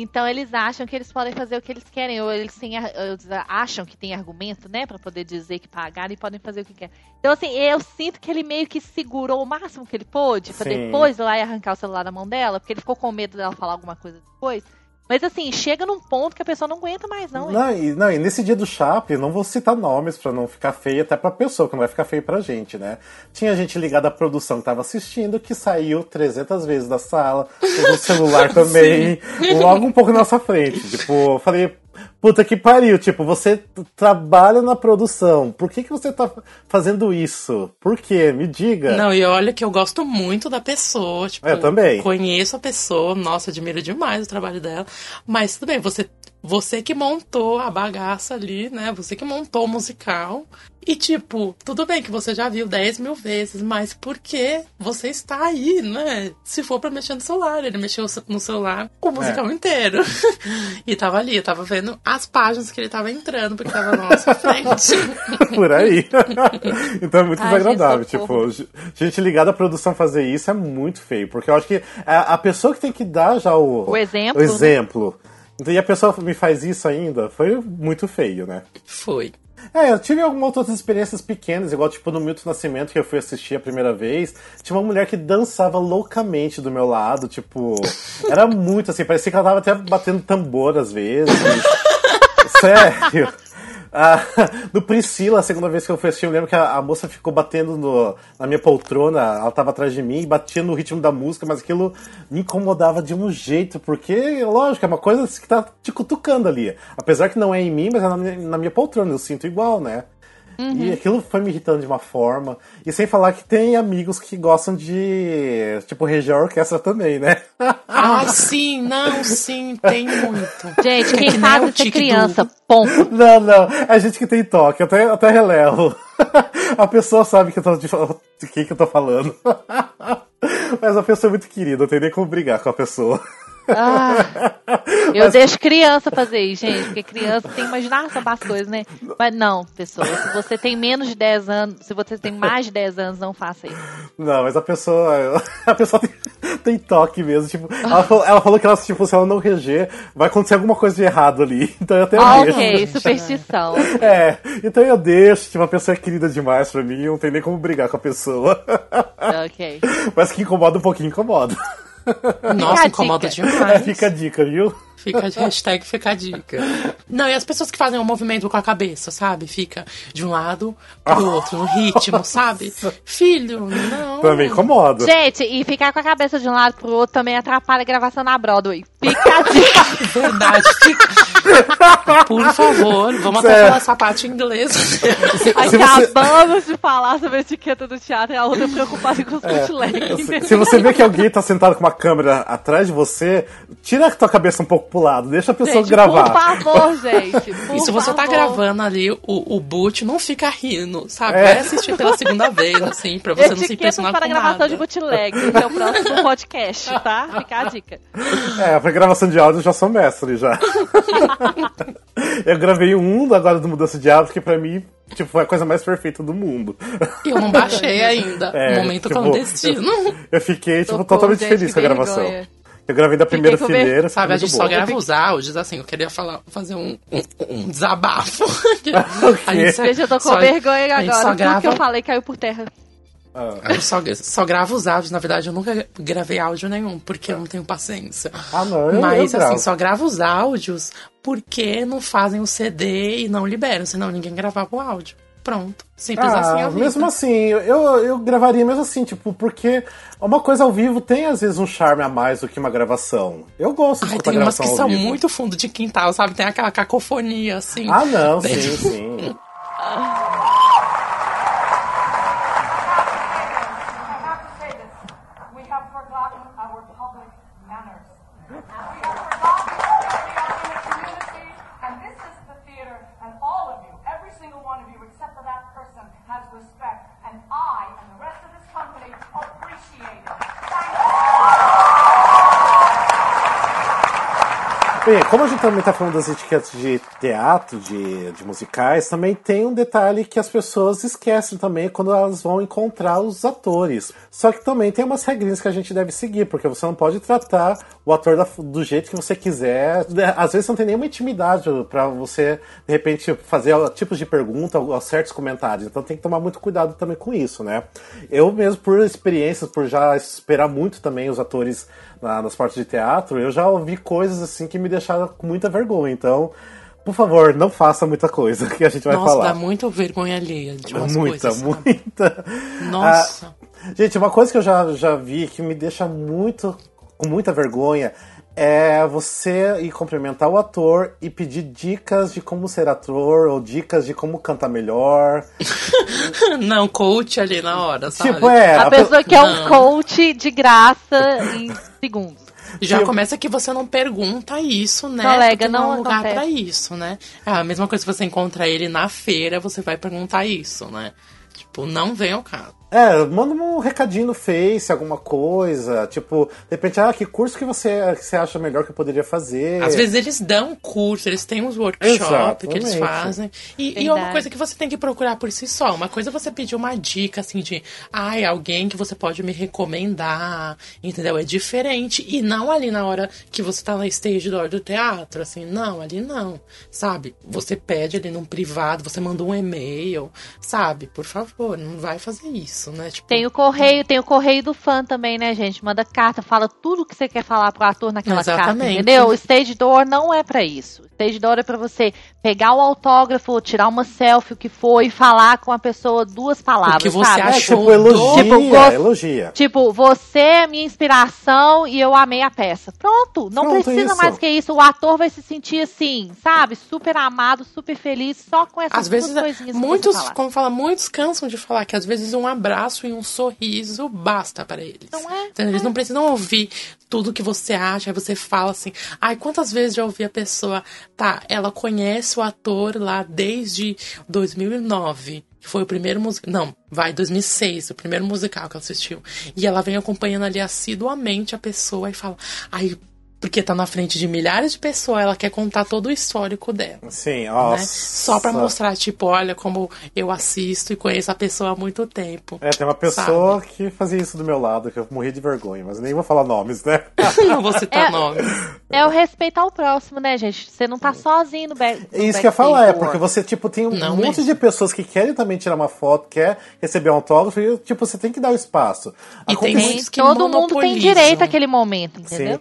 Então eles acham que eles podem fazer o que eles querem, ou eles, têm, eles acham que tem argumento, né, Pra poder dizer que pagaram e podem fazer o que querem. Então assim, eu sinto que ele meio que segurou o máximo que ele pôde, pra Sim. depois ir lá e arrancar o celular da mão dela, porque ele ficou com medo dela falar alguma coisa depois. Mas assim, chega num ponto que a pessoa não aguenta mais não. Não, e, não, e nesse dia do Chaplin, não vou citar nomes pra não ficar feio até pra pessoa, que não vai ficar feio pra gente, né? Tinha gente ligada à produção que tava assistindo, que saiu 300 vezes da sala, usou o celular também, logo um pouco na nossa frente. Tipo, eu falei, Puta que pariu, tipo, você trabalha na produção. Por que, que você tá fazendo isso? Por quê? Me diga. Não, e olha que eu gosto muito da pessoa. Tipo, Eu também. Conheço a pessoa, nossa, admiro demais o trabalho dela. Mas tudo bem, você, você que montou a bagaça ali, né? Você que montou o musical. E, tipo, tudo bem que você já viu 10 mil vezes, mas por que você está aí, né? Se for pra mexer no celular, ele mexeu no celular o musical inteiro. e tava ali, eu tava vendo as páginas que ele tava entrando, porque tava na nossa frente. Por aí. então é muito Ai, desagradável. gente, tipo, gente ligada à produção fazer isso é muito feio. Porque eu acho que a, pessoa que tem que dar já o, O exemplo, o exemplo. Então, e a pessoa me faz isso ainda, foi muito feio, né? Foi. É, eu tive algumas outras experiências pequenas, igual tipo no Milton Nascimento, que eu fui assistir a primeira vez. Tinha uma mulher que dançava loucamente do meu lado, tipo. Era muito assim, parecia que ela tava até batendo tambor às vezes. Sério. Ah, no Priscila, a segunda vez que eu fui assistir, eu lembro que a, a moça ficou batendo no- na minha poltrona, ela tava atrás de mim, batia no ritmo da música, mas aquilo me incomodava de um jeito, porque, lógico, é uma coisa que tá te cutucando ali. Apesar que não é em mim, mas é na na minha poltrona, eu sinto igual, né? E aquilo foi me irritando de uma forma. E sem falar que tem amigos que gostam de, tipo, região orquestra também, né? Ah, sim, não, sim, tem muito. Gente, quem que faz isso é criança, do- ponto. Não, não. É gente que tem toque. Eu até, eu até relevo. A pessoa sabe que eu tô, de, de quem que eu tô falando. Mas a pessoa é muito querida, não tem nem como brigar com a pessoa. Ah, eu deixo criança fazer isso, gente, porque criança tem imaginação para as coisas, né? Mas não, pessoa, se você tem menos de 10 anos, se você tem mais de 10 anos, não faça isso. Não, mas a pessoa. A pessoa tem, tem toque mesmo. Tipo, ela, falou, ela falou que ela, tipo, se ela não reger, vai acontecer alguma coisa de errado ali. Então eu até Ah, deixo. ok, superstição. É, então eu deixo, tipo, uma pessoa é querida demais pra mim, não tem nem como brigar com a pessoa. Ok. Mas que incomoda um pouquinho, incomoda. Nossa, incomoda dica. demais. É, fica a dica, viu? Fica a hashtag fica a dica. Não, e as pessoas que fazem um movimento com a cabeça, sabe? Fica de um lado pro outro, no ritmo, sabe? Filho, não. Também incomoda. Gente, e ficar com a cabeça de um lado pro outro também atrapalha a gravação na Broadway. Fica a dica. Verdade, fica. Por favor, vamos até falar essa parte em inglês. Se você- Acabamos de falar sobre a etiqueta do teatro e a outra preocupada com os bootlegs. Se, se você vê que alguém tá sentado com uma câmera atrás de você, tira a tua cabeça um pouco pro lado, deixa a pessoa Gente, gravar. por favor, gente. por E se você tá favor. gravando ali o, o boot, não fica rindo, sabe? É. Vai assistir pela segunda vez, assim, pra você não se impressionar para com gravação nada. de bootleg, que é o próximo podcast, tá? Fica a dica. É, pra gravação de áudio eu já sou mestre já. eu gravei um agora do Mudança de Hábitos, que pra mim, tipo, foi a coisa mais perfeita do mundo. Eu não baixei ainda. É, Momento tipo, clandestino. Eu fiquei, tipo, Socorro, totalmente gente, feliz com a gravação. vergonha. Eu gravei da primeira fileira, Sabe, a gente só grava os áudios, assim, eu queria falar, fazer um, um, um desabafo. A gente só- Gente, eu tô com só- vergonha agora. só Tudo que grava, eu falei caiu por terra. a gente só, só grava os áudios, na verdade eu nunca gravei áudio nenhum, porque eu não tenho paciência. Ah, não, eu, Mas eu assim, gravo. só gravo os áudios porque não fazem o CD e não liberam, senão ninguém gravava o áudio. Pronto. Simples Ah, assim a vida. mesmo assim, eu, eu gravaria mesmo assim, tipo, porque uma coisa ao vivo tem às vezes um charme a mais do que uma gravação. Eu gosto de Ai, tem umas que são vivo. muito fundo de quintal, sabe? Tem aquela cacofonia, assim. Ah, não, sim, sim. I have to say this. We have forgotten our public manners. We have forgotten that we are in a community, and this is the theater, and all of you, every single one of you, except for that person, has respect. And I and the rest of this company appreciate it. Thank you. Bem, como a gente também tá falando das etiquetas de teatro, de, de musicais, também tem um detalhe que as pessoas esquecem também quando elas vão encontrar os atores. Só que também tem umas regrinhas que a gente deve seguir, porque você não pode tratar o ator da- do jeito que você quiser. Às vezes não tem nenhuma intimidade pra você, de repente, fazer tipos de pergunta ou certos comentários. Então tem que tomar muito cuidado também com isso, né? Eu mesmo, por experiências, por já esperar muito também os atores na- nas partes de teatro, eu já ouvi coisas assim que me deixaram com muita vergonha. Então, por favor, não faça muita coisa que a gente vai Nossa, falar. dá muita vergonha alheia de umas muita, coisas. sabe? muita. Nossa. Ah, gente, uma coisa que eu já, já vi que me deixa muito com muita vergonha é você ir cumprimentar o ator e pedir dicas de como ser ator ou dicas de como cantar melhor. Não, coach ali na hora, sabe? Tipo, é. A pe- pessoa que é um Não. coach de graça em segundos. Já Tipo- começa que você não pergunta isso, né? Colega, Porque não, é não um lugar pra isso, né? É a mesma coisa se você encontrar ele na feira, você vai perguntar isso, né? Tipo, não vem ao caso. É, manda um recadinho no Face, alguma coisa. Tipo, de repente, ah, que curso que você, que você acha melhor que eu poderia fazer? Às vezes eles dão curso, eles têm uns workshops que eles fazem. E, e é uma coisa que você tem que procurar por si só. Uma coisa é você pedir uma dica, assim, de ai, alguém que você pode me recomendar, entendeu? É diferente. E não ali na hora que você tá na stage door do teatro, assim, não, ali não. Sabe? Você pede ali num privado, você manda um e-mail, sabe? Por favor, não vai fazer isso, né? Tipo, Tem o correio, tem o correio do fã também, né, gente? Manda carta, fala tudo que você quer falar pro ator naquela carta, Exatamente. entendeu? O stage door não é pra isso. O stage door é pra você pegar o autógrafo, tirar uma selfie, o que for, e falar com a pessoa duas palavras, O que você sabe? É, achou tipo, elogia, Tipo, elogia. Tipo, você é minha inspiração e eu amei a peça. Pronto, não Pronto, precisa isso. mais que isso. O ator vai se sentir assim, sabe? Super amado, super feliz, só com essas Às vezes, duas coisinhas que muitos, como fala, muitos cansam de falar que às vezes um abraço e um sorriso basta para eles. Não é? Entendeu? Eles não precisam ouvir tudo que você acha, aí você fala assim, ai, quantas vezes já ouvi a pessoa, tá, ela conhece o ator lá desde 2009. que Foi o primeiro musical. Não, vai, 2006, o primeiro musical que ela assistiu. E ela vem acompanhando ali assiduamente a pessoa e fala. Ai, porque tá na frente de milhares de pessoas, ela quer contar todo o histórico dela Sim, né? nossa. Só pra mostrar, tipo, olha como eu assisto e conheço a pessoa há muito tempo. É, tem uma pessoa que fazia isso do meu lado, que eu morri de vergonha, mas nem vou falar nomes, né? Não vou citar É. nomes. É o respeito ao próximo, né, gente? Você não tá sozinho no back. É isso que eu ia falar, é, porque você, tipo, tem um Não monte mesmo. de pessoas que querem também tirar uma foto, quer receber um autógrafo, e, tipo, você tem que dar o espaço. E tem Aconte- muitos que Todo mundo tem direito àquele momento, Sim. entendeu?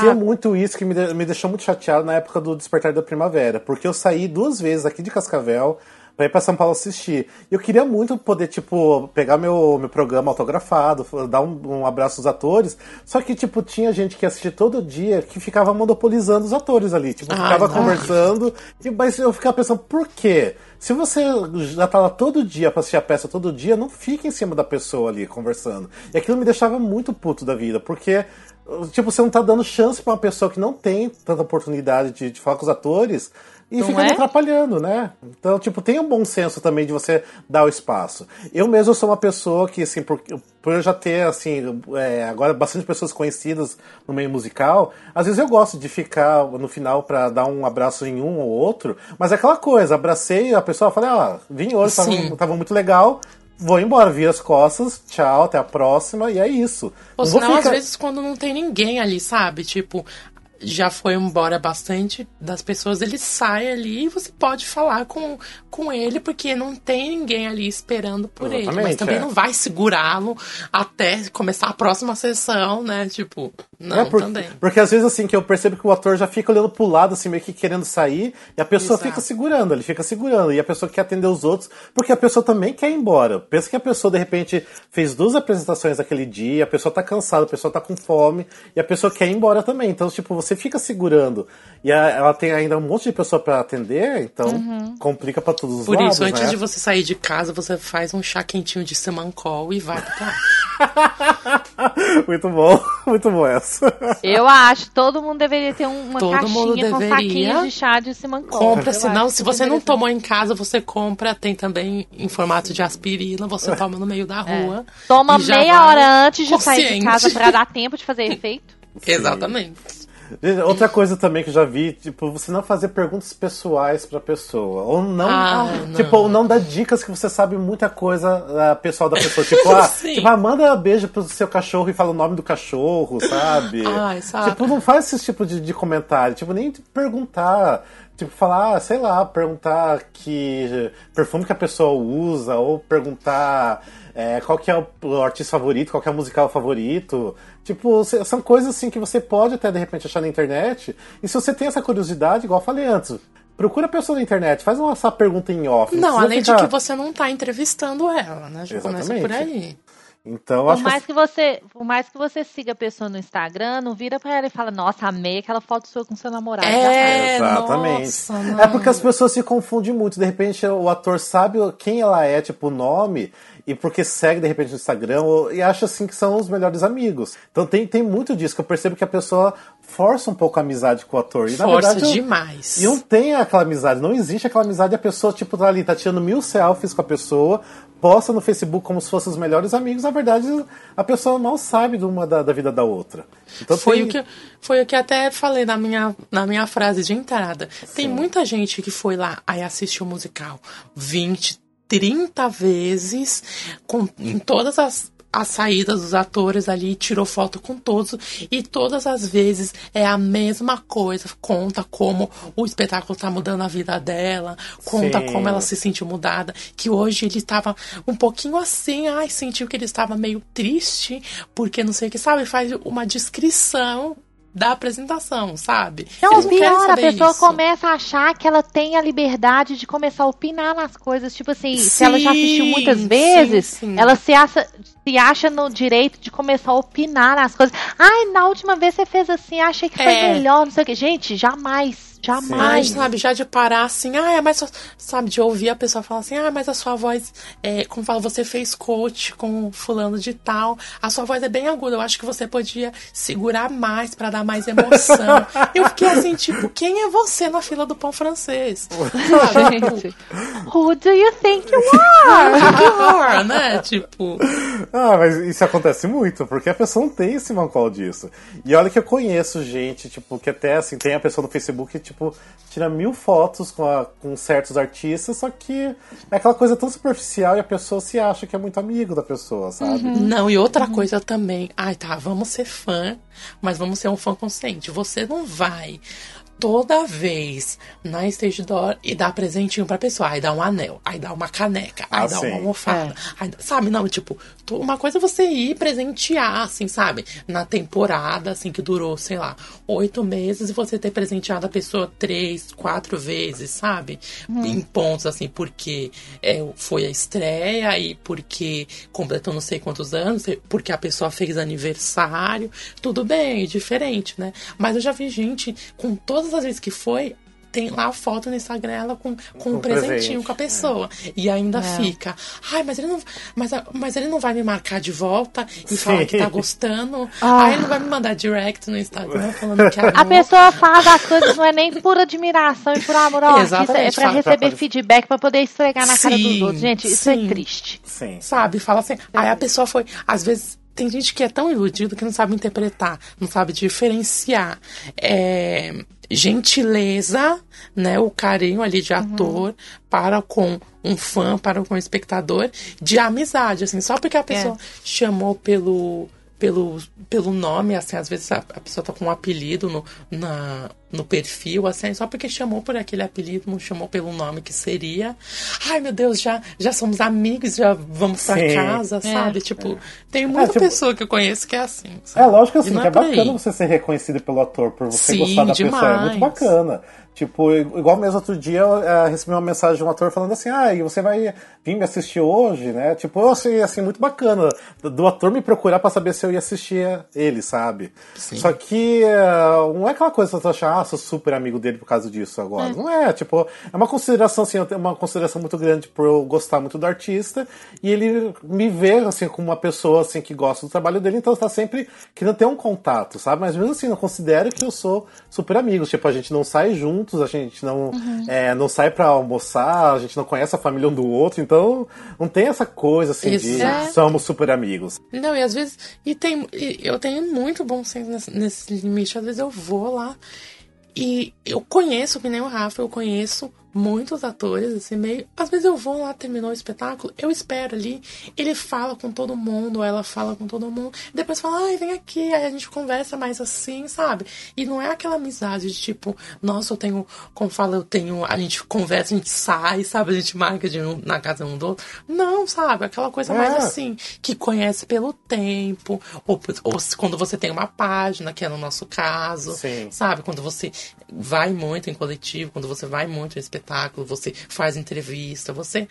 Acontecia Sabe? muito isso que me, me deixou muito chateado na época do Despertar da Primavera, porque eu saí duas vezes aqui de Cascavel pra ir pra São Paulo assistir. E eu queria muito poder, tipo, pegar meu, meu programa autografado, dar um, um abraço aos atores, só que, tipo, tinha gente que assistia todo dia que ficava monopolizando os atores ali, tipo, Ai, ficava não. conversando, e, mas eu ficava pensando, por quê? Se você já tá lá todo dia pra assistir a peça todo dia, não fica em cima da pessoa ali conversando. E aquilo me deixava muito puto da vida, porque tipo, você não tá dando chance pra uma pessoa que não tem tanta oportunidade de, de falar com os atores e Não fica é? atrapalhando, né? Então, tipo, tem um bom senso também de você dar o espaço. Eu mesmo sou uma pessoa que, assim, por, por eu já ter, assim, é, agora bastante pessoas conhecidas no meio musical, às vezes eu gosto de ficar no final pra dar um abraço em um ou outro, mas é aquela coisa, abracei a pessoa, falei, ah, vim hoje, tava, tava muito legal, vou embora, vira as costas, tchau, até a próxima, e é isso. Ou Não senão, às ficar- vezes, quando não tem ninguém ali, sabe? Tipo, já foi embora bastante das pessoas, ele sai ali e você pode falar com, com ele, porque não tem ninguém ali esperando por ele. Mas Exatamente, também é. não vai segurá-lo até começar a próxima sessão, né? Tipo, não, É, porque, também. porque às vezes assim, que eu percebo que o ator já fica olhando pro lado, assim, meio que querendo sair, e a pessoa Exato. fica segurando, ele fica segurando, e a pessoa quer atender os outros, porque a pessoa também quer ir embora. Pensa que a pessoa, de repente, fez duas apresentações naquele dia, a pessoa tá cansada, a pessoa tá com fome, e a pessoa quer ir embora também. Então, tipo, você fica segurando. E a- ela tem ainda um monte de pessoa pra atender, então complica pra todos os Por lados, isso, antes né? de você sair de casa, você faz um chá quentinho de semancol e vai teatro. muito bom, muito bom essa. Eu acho, todo mundo deveria ter um- uma Todo mundo caixinha com saquinhos de chá de Simancol. Compra, senão, se você não tomou em casa, você compra. Tem também em formato de aspirina, você toma no meio da rua. É. Toma meia hora antes de sair de consciente. casa pra dar tempo de fazer efeito. Exatamente. Outra coisa também que eu já vi, tipo, você não fazer perguntas pessoais pra pessoa. Ou não, Ah, tipo, ou não dar dicas que você sabe muita coisa ah, pessoal da pessoa. Tipo, ah, tipo, ah, manda beijo pro seu cachorro e fala o nome do cachorro, sabe? Ai, sabe. Tipo, não faz esse tipo de, de comentário. Tipo, nem perguntar. Tipo, falar, sei lá, perguntar que perfume que a pessoa usa, ou perguntar é, qual que é o, o artista favorito, qual que é o musical favorito. Tipo, são coisas assim que você pode até de repente achar na internet. E se você tem essa curiosidade, igual eu falei antes, procura a pessoa na internet, faz uma, essa pergunta em off. Não, além ficar- de que você não tá entrevistando ela, né? Já começa por aí. Então, Por acho mais que. que você, por mais que você siga a pessoa no Instagram, não vira pra ela e fala, nossa, amei aquela foto sua com seu namorado. É, Exatamente. nossa, É porque as pessoas se confundem muito. De repente, o ator sabe quem ela é, tipo, o nome, e porque segue, de repente, no Instagram, ou- e acha, assim, que são os melhores amigos. Então tem, tem muito disso, que eu percebo que a pessoa força um pouco a amizade com o ator. E, na Força verdade, eu- demais. E não tem aquela amizade, não existe aquela amizade. A pessoa, tipo, tá ali, tá tirando mil selfies com a pessoa, posta no Facebook como se fossem os melhores amigos. Na verdade, a pessoa mal sabe de uma da, da vida da outra. Então Foi tem- o, que, foi o que até falei na minha, na minha frase de entrada. Tem muita gente que foi lá, aí assistiu o musical 20, 30 vezes, com, em todas as, as saídas dos atores ali, tirou foto com todos, e todas as vezes é a mesma coisa. Conta como o espetáculo tá mudando a vida dela, conta Sim. como ela se sentiu mudada, que hoje ele estava um pouquinho assim, ai, sentiu que ele estava meio triste, porque não sei o que, sabe? Faz uma descrição da apresentação, sabe? Não, Eles querem pior, a pessoa isso. começa a achar que ela tem a liberdade de começar a opinar nas coisas. Tipo assim, se ela já assistiu Sim, muitas sim, vezes, sim. ela se acha, se acha no direito de começar a opinar nas coisas. Ai, na última vez você fez assim, achei que foi É. melhor, não sei o que. Gente, jamais, Ai, jamais. sabe, já de parar assim, ah, mas só- sabe, de ouvir a pessoa falar assim, ah, mas a sua voz, é, como fala, você fez coach com fulano de tal, a sua voz é bem aguda, eu acho que você podia segurar mais pra dar mais emoção. eu fiquei assim, tipo, quem é você na fila do pão francês? Sabe? tipo, Gente, who do you think you que horror, né? Tipo, Ah, mas isso acontece muito, porque a pessoa não tem esse mancol disso. E olha que eu conheço gente, tipo, que até assim, tem a pessoa no Facebook que, tipo, tira mil fotos com, a- com certos artistas, só que é aquela coisa tão superficial e a pessoa se acha que é muito amigo da pessoa, sabe? Não, e outra coisa também. Ai, tá, vamos ser fã, mas vamos ser um fã consciente. Você não vai toda vez na stage door e dar presentinho pra pessoa. Aí dá um anel, aí dá uma caneca, aí Ah, dá sim. uma almofada. aí- sabe, não, tipo, uma coisa é você ir presentear, assim, sabe? Na temporada, assim, que durou, sei lá, oito meses e você ter presenteado a pessoa três, quatro vezes, sabe? Em pontos, assim, porque é, foi a estreia e porque completou não sei quantos anos, porque a pessoa fez aniversário. Tudo bem, diferente, né? Mas eu já vi gente, com todas as vezes que foi, tem lá a foto no Instagram ela com, com um Com presentinho presente, com a pessoa. E ainda fica. Ai, mas ele não. Mas, mas ele não vai me marcar de volta e falar que tá gostando. Aí ele não vai me mandar direct no Instagram falando que A pessoa faz as coisas não é nem por admiração e por amor artista, é pra fala- receber feedback, pra poder esfregar na cara dos Sim, outros. Gente, isso é sim. triste. Sim. Sabe? Fala assim. Aí a pessoa foi. Às vezes. Tem gente que é tão iludido que não sabe interpretar, não sabe diferenciar. É, gentileza, né? O carinho ali de ator para com um fã, para com um espectador, de amizade, assim, só porque a pessoa chamou pelo. Pelo, pelo nome, assim, às vezes a, a pessoa tá com um apelido no, na, no perfil, assim, só porque chamou por aquele apelido, não chamou pelo nome que seria. Ai, meu Deus, já, já somos amigos, já vamos pra Sim. casa, sabe? Tipo, tem muita tipo- pessoa que eu conheço que é assim. É sabe? lógico E assim, que é por aí. bacana você ser reconhecido pelo ator, por você Sim, gostar da pessoa. É muito demais. bacana. Tipo, igual mesmo outro dia eu eh, recebi uma mensagem de um ator falando assim, ah, e você vai vir me assistir hoje, né? Tipo, eu achei assim, muito bacana do, do ator me procurar pra saber se eu ia assistir ele, sabe? Só que eh, não é aquela coisa que você acha, ah, sou super amigo dele por causa disso agora. Não é, tipo, é uma consideração, assim, uma consideração muito grande por eu gostar muito do artista e ele me vê, assim, como uma pessoa, assim, que gosta do trabalho dele, então tá sempre querendo ter um contato, sabe? Mas mesmo assim, eu considero que eu sou super amigo. Tipo, a gente não sai juntos, a gente não, é, não sai pra almoçar, a gente não conhece a família um do outro, então não tem essa coisa, assim, Exato. de somos super amigos. Não, e às vezes. E tem. e eu tenho muito bom senso nesse, nesse limite. Às vezes eu vou lá e eu conheço, que nem o Rafa, eu conheço muitos atores, assim, meio. Às vezes eu vou lá, terminou o espetáculo, eu espero ali, ele fala com todo mundo, ela fala com todo mundo, depois fala, ai, vem aqui, aí a gente conversa mais assim, sabe? E não é aquela amizade de tipo, nossa, eu tenho, como fala, eu tenho, a gente conversa, a gente sai, sabe? A gente marca de um, na casa um do outro. Não, sabe? Aquela coisa mais É. assim, que conhece pelo tempo, ou, ou quando você tem uma página, que é no nosso caso, Sim. sabe? Quando você vai muito em coletivo, quando você vai muito em espetáculo, você faz entrevista, você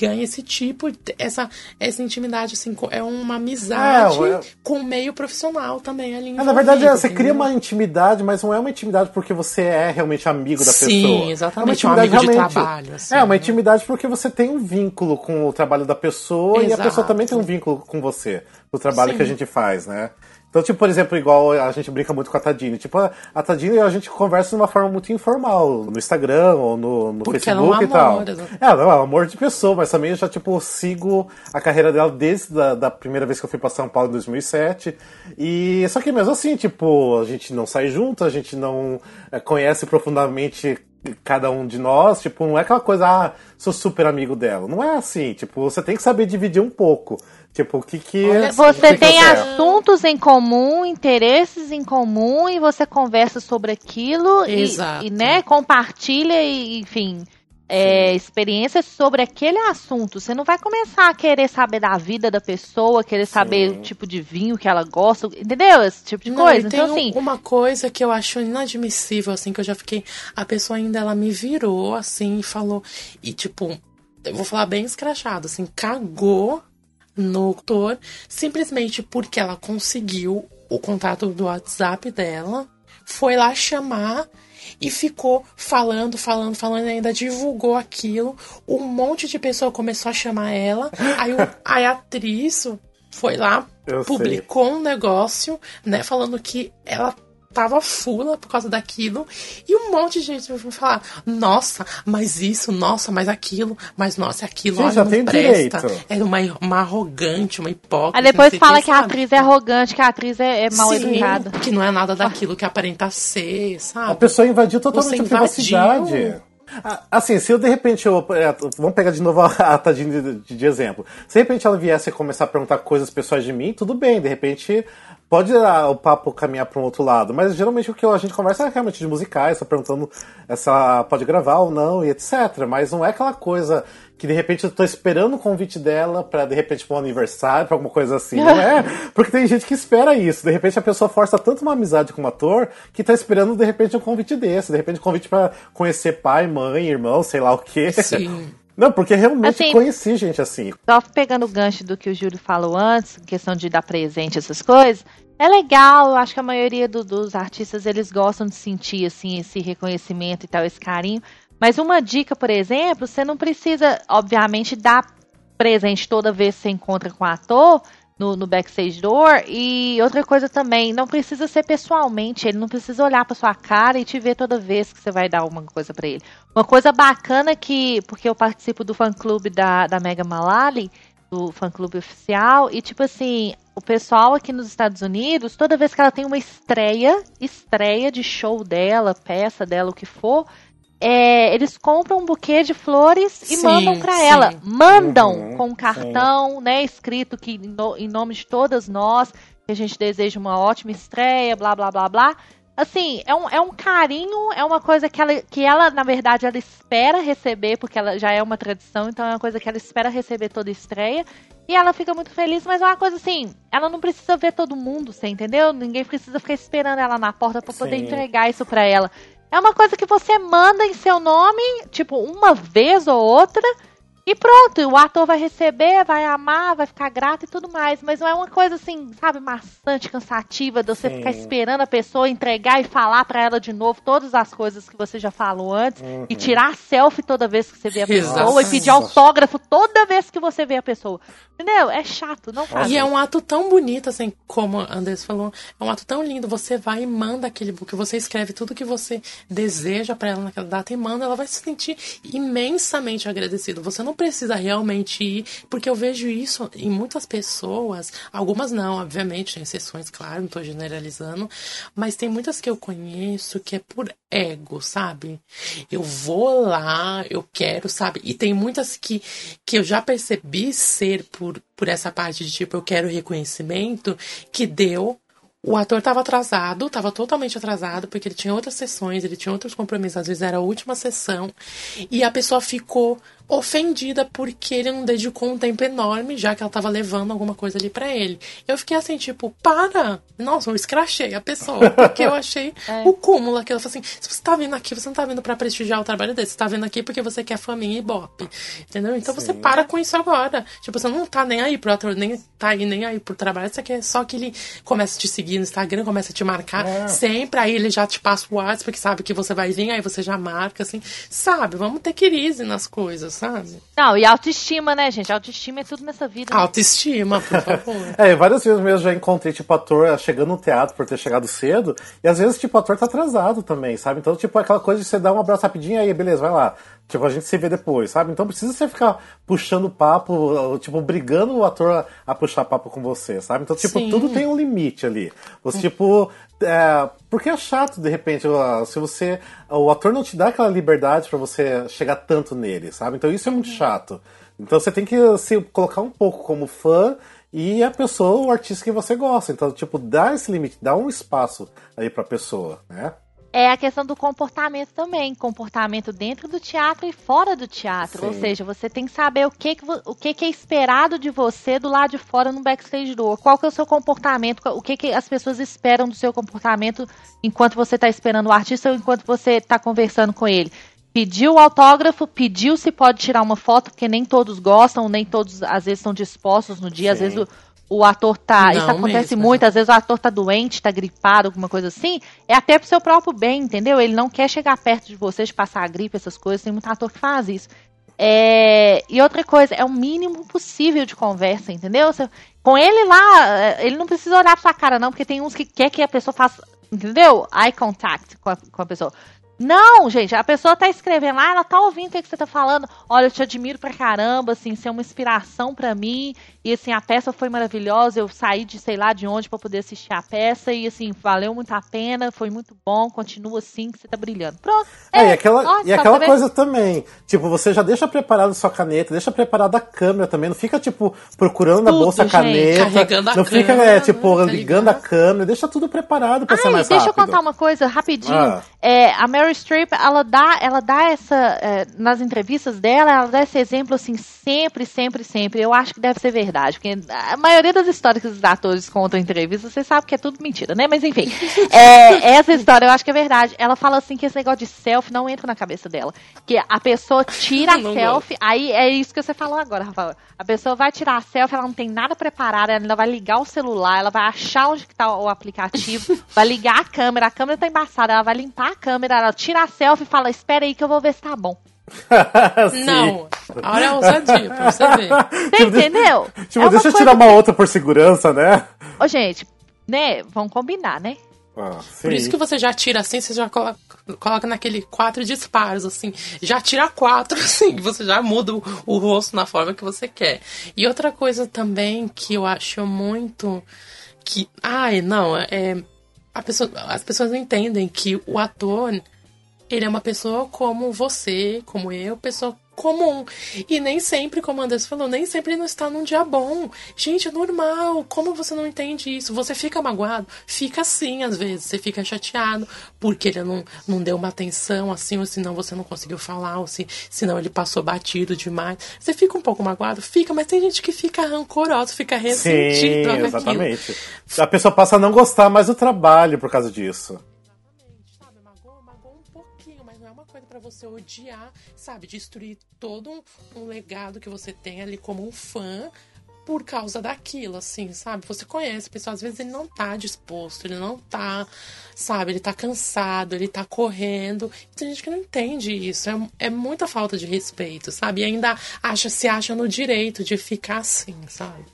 ganha esse tipo, essa, essa intimidade, assim, é uma amizade É, é- com o meio profissional também ali. É, na verdade, envolvido, você cria entendeu? uma intimidade, mas não é uma intimidade porque você é realmente amigo da Sim, pessoa. exatamente, É um uma intimidade realmente- trabalho, assim, é, uma né? intimidade porque você tem um vínculo com o trabalho da pessoa e a Exato. pessoa também tem um vínculo com você, do trabalho Sim. que a gente faz, né? Então, tipo, por exemplo, igual a gente brinca muito com a Tadine. Tipo, a Tadine a gente conversa de uma forma muito informal, no Instagram ou no, no Porque ela é um Facebook e tal. amor, exato. É, não, é um amor de pessoa, mas também eu já, tipo, sigo a carreira dela desde a da primeira vez que eu fui pra São Paulo em 2007. E só que mesmo assim, tipo, a gente não sai junto, a gente não é, conhece profundamente cada um de nós, tipo, não é aquela coisa, ah, sou super amigo dela. Não é assim, tipo, você tem que saber dividir um pouco. Tipo, o que que... Olha o Você que que tem eu quero. assuntos em comum, interesses em comum e você conversa sobre aquilo e- Exato. e, né, compartilha e, enfim, é, experiências sobre aquele assunto. Você não vai começar a querer saber da vida da pessoa, querer saber o tipo de vinho que ela gosta, entendeu? Esse tipo de Não, coisa. tem Então, um- assim, uma coisa que eu acho inadmissível, assim, que eu já fiquei. A pessoa ainda ela me virou, assim, e falou. E, tipo, eu vou falar bem escrachado, assim, cagou no autor simplesmente porque ela conseguiu o contato do WhatsApp dela, foi lá chamar e ficou falando, falando, falando, e ainda divulgou aquilo. Um monte de pessoa começou a chamar ela. Aí, o- aí a atriz foi lá, Eu publicou um negócio, né, falando que ela tava fula por causa daquilo. E um monte de gente vai falar: nossa, mas isso, nossa, mas aquilo, mas nossa, aquilo Gente, olha, já não tem presta. direito. É uma, uma arrogante, uma hipócrita. aí depois fala que a sabe? atriz é arrogante, que a atriz é, é mal Sim, educada. que não é nada daquilo que aparenta ser, sabe? A pessoa invadiu totalmente a privacidade. Assim, se eu de repente eu. é, Vamos pegar de novo a, a Tadine de, de- de exemplo. Se de repente ela viesse a começar a perguntar coisas pessoais de mim, tudo bem, de repente pode ah, o papo caminhar para um outro lado. Mas geralmente o que a gente conversa é realmente de musicais, tá perguntando se ela pode gravar ou não e etc. Mas não é aquela coisa que de repente eu tô esperando o convite dela pra de repente pra um aniversário, pra alguma coisa assim. Não é? Porque tem gente que espera isso. De repente a pessoa força tanto uma amizade com o ator que tá esperando de repente um convite desse. De repente um convite pra conhecer pai, mãe, irmão, sei lá o quê. Sim. Não, porque realmente Assim- conheci gente assim. Só pegando o gancho do que o Júlio falou antes, questão de dar presente, essas coisas, é legal, eu acho que a maioria do- dos artistas, eles gostam de sentir, assim, esse reconhecimento e tal, esse carinho, mas uma dica, por exemplo, você não precisa, obviamente, dar presente toda vez que você encontra com o ator, no, no backstage door. E outra coisa também, não precisa ser pessoalmente, ele não precisa olhar pra sua cara e te ver toda vez que você vai dar alguma coisa pra ele. Uma coisa bacana que, porque eu participo do fã clube da, da Mega Malali, do fã clube oficial, e tipo assim, o pessoal aqui nos Estados Unidos, toda vez que ela tem uma estreia, estreia de show dela, peça dela, o que for, é, eles compram um buquê de flores e Sim, mandam pra sim. ela. Mandam Uhum, com um cartão, né, escrito que em no- em nome de todas nós, que a gente deseja uma ótima estreia, blá blá blá blá. Assim, é um, é um carinho, é uma coisa que ela, que ela, na verdade, ela espera receber, porque ela já é uma tradição, então é uma coisa que ela espera receber toda estreia. E ela fica muito feliz, mas é uma coisa assim, ela não precisa ver todo mundo, você entendeu? Ninguém precisa ficar esperando ela na porta pra poder Sim. entregar isso pra ela. É uma coisa que você manda em seu nome, tipo, uma vez ou outra, e pronto, o ator vai receber, vai amar, vai ficar grato e tudo mais. Mas não é uma coisa assim, sabe, maçante, cansativa, de você Sim. ficar esperando a pessoa entregar e falar pra ela de novo todas as coisas que você já falou antes. E tirar selfie toda vez que você vê a pessoa. Exato. E pedir autógrafo toda vez que você vê a pessoa. Entendeu? É chato, não faz. E é um ato tão bonito, assim, como a Andrés falou, é um ato tão lindo. Você vai e manda aquele book, você escreve tudo que você deseja pra ela naquela data e manda, ela vai se sentir imensamente agradecida. Você não precisa realmente ir, porque eu vejo isso em muitas pessoas, algumas não, obviamente, tem exceções, claro, não tô generalizando, mas tem muitas que eu conheço que é por ego, sabe? Eu vou lá, eu quero, sabe? E tem muitas que, que eu já percebi ser por, por essa parte de tipo, eu quero reconhecimento, que deu. O ator estava atrasado, estava totalmente atrasado, porque ele tinha outras sessões, ele tinha outros compromissos, às vezes era a última sessão, e a pessoa ficou ofendida porque ele não dedicou um tempo enorme, já que ela tava levando alguma coisa ali pra ele. Eu fiquei assim, tipo, para! Nossa, eu escrachei a pessoa, porque eu achei o cúmulo aquilo. Eu falei assim, se você tá vindo aqui, você não tá vindo pra prestigiar o trabalho dele, você tá vindo aqui porque você quer faminha e ibope. Entendeu? Então você para com isso agora. Tipo, você não tá nem aí pro ator, nem tá aí nem aí pro trabalho, você quer só que ele comece a te seguir no Instagram, comece a te marcar sempre, aí ele já te passa o WhatsApp, porque sabe que você vai vir, aí você já marca, assim. Sabe? Vamos ter crise nas coisas, sabe? Não, e autoestima, né, gente? Autoestima é tudo nessa vida. né? Autoestima, por favor. É, várias vezes mesmo já encontrei, tipo, ator chegando no teatro por ter chegado cedo, e às vezes, tipo, o ator tá atrasado também, sabe? Então, tipo, aquela coisa de você dar um abraço rapidinho, aí, beleza, vai lá. Tipo, a gente se vê depois, sabe? Então precisa você ficar puxando papo, tipo, brigando o ator a, a puxar papo com você, sabe? Então, tipo, Sim. tudo tem um limite ali. Você, tipo, é, porque é chato, de repente, se você. O ator não te dá aquela liberdade pra você chegar tanto nele, sabe? Então isso é muito chato. Então você tem que se colocar um pouco como fã e a pessoa, o artista que você gosta. Então, tipo, dá esse limite, dá um espaço aí pra pessoa, né? É a questão do comportamento também, comportamento dentro do teatro e fora do teatro. Ou Sim. seja, você tem que saber o que, o que, é esperado de você do lado de fora no backstage door. Qual que é o seu comportamento, o que, que as pessoas esperam do seu comportamento enquanto você está esperando o artista ou enquanto você está conversando com ele. Pediu o autógrafo, pediu se pode tirar uma foto, porque nem todos gostam, nem todos às vezes estão dispostos no dia. Às Sim. vezes o, o ator tá. Não isso acontece mesmo. muito, às vezes o ator tá doente, tá gripado, alguma coisa assim. É até pro seu próprio bem, entendeu? Ele não quer chegar perto de você, de passar a gripe, essas coisas. Tem muito ator que faz isso. É, e outra coisa, é o mínimo possível de conversa, entendeu? Você- com ele lá, é, ele não precisa olhar pra sua cara, não, porque tem uns que quer que a pessoa faça, entendeu? Eye contact com a, com a pessoa. Não, gente, a pessoa tá escrevendo lá, ela tá ouvindo o que, que você tá falando. Olha, eu te admiro pra caramba, assim, você é uma inspiração pra mim. E assim, a peça foi maravilhosa. Eu saí de sei lá de onde pra poder assistir a peça. E assim, valeu muito a pena, foi muito bom. Continua assim, que você tá brilhando. Pronto. É, e aquela, ó, e aquela ver. coisa também. Tipo, você já deixa preparado sua caneta, deixa preparada a câmera também. Não fica, tipo, procurando na Tudo, bolsa a gente. caneta. Carregando a não fica, câmera, é, tipo, tá ligando a câmera. Deixa tudo preparado pra ser Ai, mais deixa rápido. eu contar uma coisa rapidinho. Ah. É, a Mary Streep, ela dá, ela dá essa. é, nas entrevistas dela, ela dá esse exemplo assim, sempre, sempre, sempre. Eu acho que deve ser verdade. Porque a maioria das histórias que os atores contam em entrevistas, você sabe que é tudo mentira, né? Mas enfim. é, essa história eu acho que é verdade. Ela fala assim que esse negócio de selfie não entra na cabeça dela. Que a pessoa tira a selfie, aí é isso que você falou agora, Rafael. A pessoa vai tirar a selfie, ela não tem nada preparado, ela ainda vai ligar o celular, ela vai achar onde que tá o aplicativo, vai ligar a câmera, a câmera tá embaçada, ela vai limpar a câmera, ela tira a selfie e fala, espera aí que eu vou ver se tá bom. Não, olha a ousadia pra você ver. Você Tipo, entendeu? Tipo, É deixa eu tirar uma outra por segurança, né? Ô, gente, né, vamos combinar, né? Ah, Por isso que você já tira assim, você já coloca, coloca naquele quatro disparos, assim. Já tira quatro, assim, você já muda o, o rosto na forma que você quer. E outra coisa também que eu acho muito que. Ai, não, é. A pessoa, as pessoas não entendem que o ator ele é uma pessoa como você, como eu, pessoa comum. E nem sempre, como o Anderson falou, nem sempre ele não está num dia bom. Gente, é normal. Como você não entende isso? Você fica magoado? Fica assim, às vezes. Você fica chateado porque ele não, não deu uma atenção assim, ou senão você não conseguiu falar, ou se, senão ele passou batido demais. Você fica um pouco magoado? Fica, mas tem gente que fica rancorosa, fica Sim, ressentido. aquilo. exatamente. A pessoa passa a não gostar mais do trabalho por causa disso. Um pouquinho, mas não é uma coisa pra você odiar, sabe, destruir todo um, um legado que você tem ali como um fã por causa daquilo, assim, sabe? Você conhece a pessoa, às vezes ele não tá disposto, ele não tá, sabe, ele tá cansado, ele tá correndo. Tem gente que não entende isso, é, é muita falta de respeito, sabe? E ainda acha, se acha no direito de ficar assim, sabe?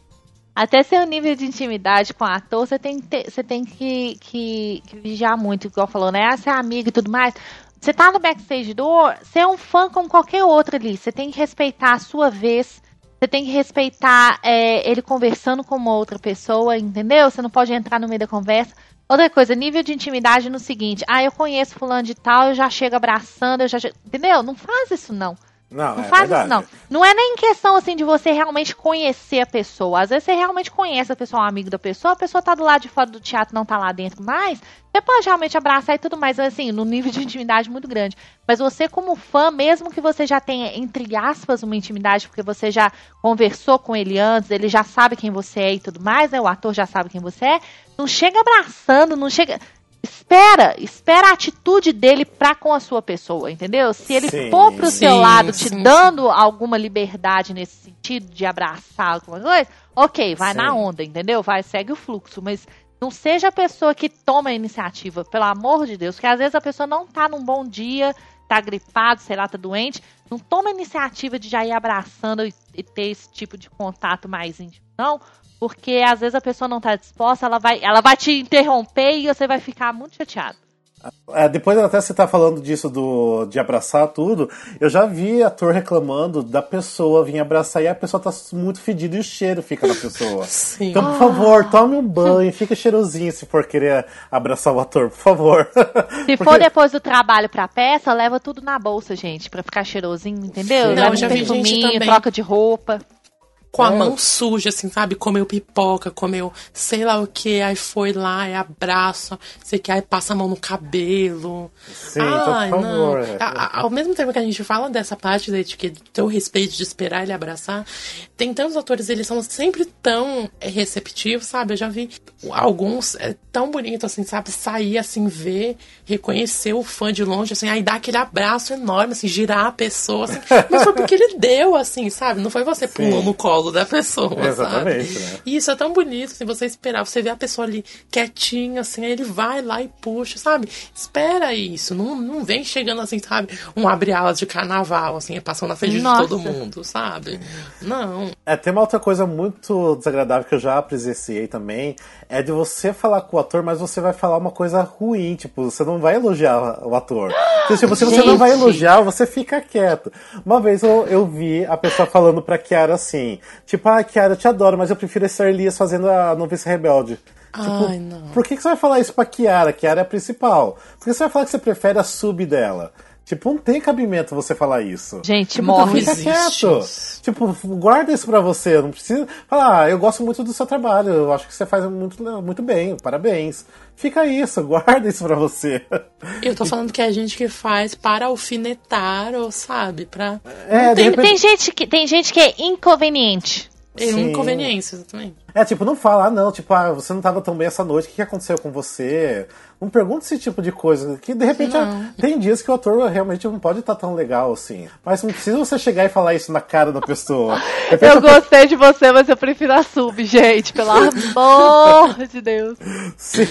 Até seu nível de intimidade com o ator, você tem que, ter- você tem que, que, que vigiar muito, igual falou, né? Ah, você é amigo e tudo mais. Você tá no backstage door, você é um fã como qualquer outro ali. Você tem que respeitar a sua vez. Você tem que respeitar é, ele conversando com uma outra pessoa, entendeu? Você não pode entrar no meio da conversa. Outra coisa, nível de intimidade no seguinte: ah, eu conheço fulano de tal, eu já chego abraçando, eu já. Entendeu? Não faz isso, não. Não, Não é faz isso, não. Não é nem questão, assim, de você realmente conhecer a pessoa. Às vezes você realmente conhece a pessoa, é um amigo da pessoa, a pessoa tá do lado de fora do teatro, não tá lá dentro mais. Você pode realmente abraçar e tudo mais, assim, no nível de intimidade muito grande. Mas você, como fã, mesmo que você já tenha, entre aspas, uma intimidade, porque você já conversou com ele antes, ele já sabe quem você é e tudo mais, né? O ator já sabe quem você é. Não chega abraçando, não chega. Espera, espera a atitude dele pra com a sua pessoa, entendeu? Se ele Sim. for pro seu Sim, lado te sim, dando alguma liberdade nesse sentido de abraçar alguma coisa, ok, vai Sim. na onda, entendeu? Vai, segue o fluxo, mas não seja a pessoa que toma a iniciativa, pelo amor de Deus, porque às vezes a pessoa não tá num bom dia, tá gripado, sei lá, tá doente, não toma a iniciativa de já ir abraçando e, e ter esse tipo de contato mais íntimo, não, porque às vezes a pessoa não tá disposta, ela vai, ela vai te interromper e você vai ficar muito chateado. É, depois até você tá falando disso do, de abraçar tudo, eu já vi ator reclamando da pessoa vir abraçar e a pessoa tá muito fedida e o cheiro fica na pessoa. Sim. Então, por favor, tome um banho, fica cheirosinho se for querer abraçar o ator, por favor. Se for depois do trabalho pra peça, leva tudo na bolsa, gente, pra ficar cheirosinho, entendeu? Não, leva já um vi gente perfuminho, troca de roupa. Com a É. mão suja, assim, sabe? Comeu pipoca, comeu sei lá o que, aí foi lá, e abraça, sei que, aí passa a mão no cabelo. Sim, Ai, por não. favor. é. A- a- ao mesmo tempo que a gente fala dessa parte da etiqueta, do teu respeito de esperar ele abraçar, tem tantos atores, eles são sempre tão é, receptivos, sabe? Eu já vi alguns é, tão bonito, assim, sabe? Sair, assim, ver, reconhecer o fã de longe, assim, aí dar aquele abraço enorme, assim, girar a pessoa, assim. Mas foi porque ele deu, assim, sabe? Não foi você pulou no colo da pessoa, Exatamente, sabe? né? E isso é tão bonito, assim, você esperar, você vê a pessoa ali quietinha, assim, aí ele vai lá e puxa, sabe? Espera isso, não, não vem chegando assim, sabe? Um abre-alas de carnaval, assim, passando na frente Nossa. de todo mundo, sabe? Não. É, tem uma outra coisa muito desagradável que eu já presenciei também, é de você falar com o ator, mas você vai falar uma coisa ruim, tipo, você não vai elogiar o ator. Então, tipo, se você não vai elogiar, você fica quieto. Uma vez eu, eu vi a pessoa falando pra Kiara assim, tipo, ah, Kiara, eu te adoro, mas eu prefiro esse Elias fazendo a novice rebelde. Tipo, Ai, não. por que, que você vai falar isso pra Kiara? Kiara é a principal. Por que você vai falar que você prefere a sub dela? Tipo, não tem cabimento você falar isso. Gente, Tipo, morre. Fica quieto. isso. Tipo, guarda isso pra você. Não precisa falar, ah, eu gosto muito do seu trabalho. Eu acho que você faz muito, muito bem. Parabéns. Fica isso, guarda isso pra você. Eu tô falando que é a gente que faz para alfinetar, ou sabe? Pra. É, de Tem, repente- tem gente que, tem gente que é inconveniente. É Sim. inconveniências também. É, tipo, não fala, ah, não, tipo, ah, você não tava tão bem essa noite, o que que aconteceu com você? Não pergunta esse tipo de coisa. Que de repente ah, tem dias que o ator realmente não pode estar tão legal assim. Mas não precisa você chegar e falar isso na cara da pessoa. Eu gostei de você, mas eu prefiro a sub, gente. Pelo amor de Deus. Sim.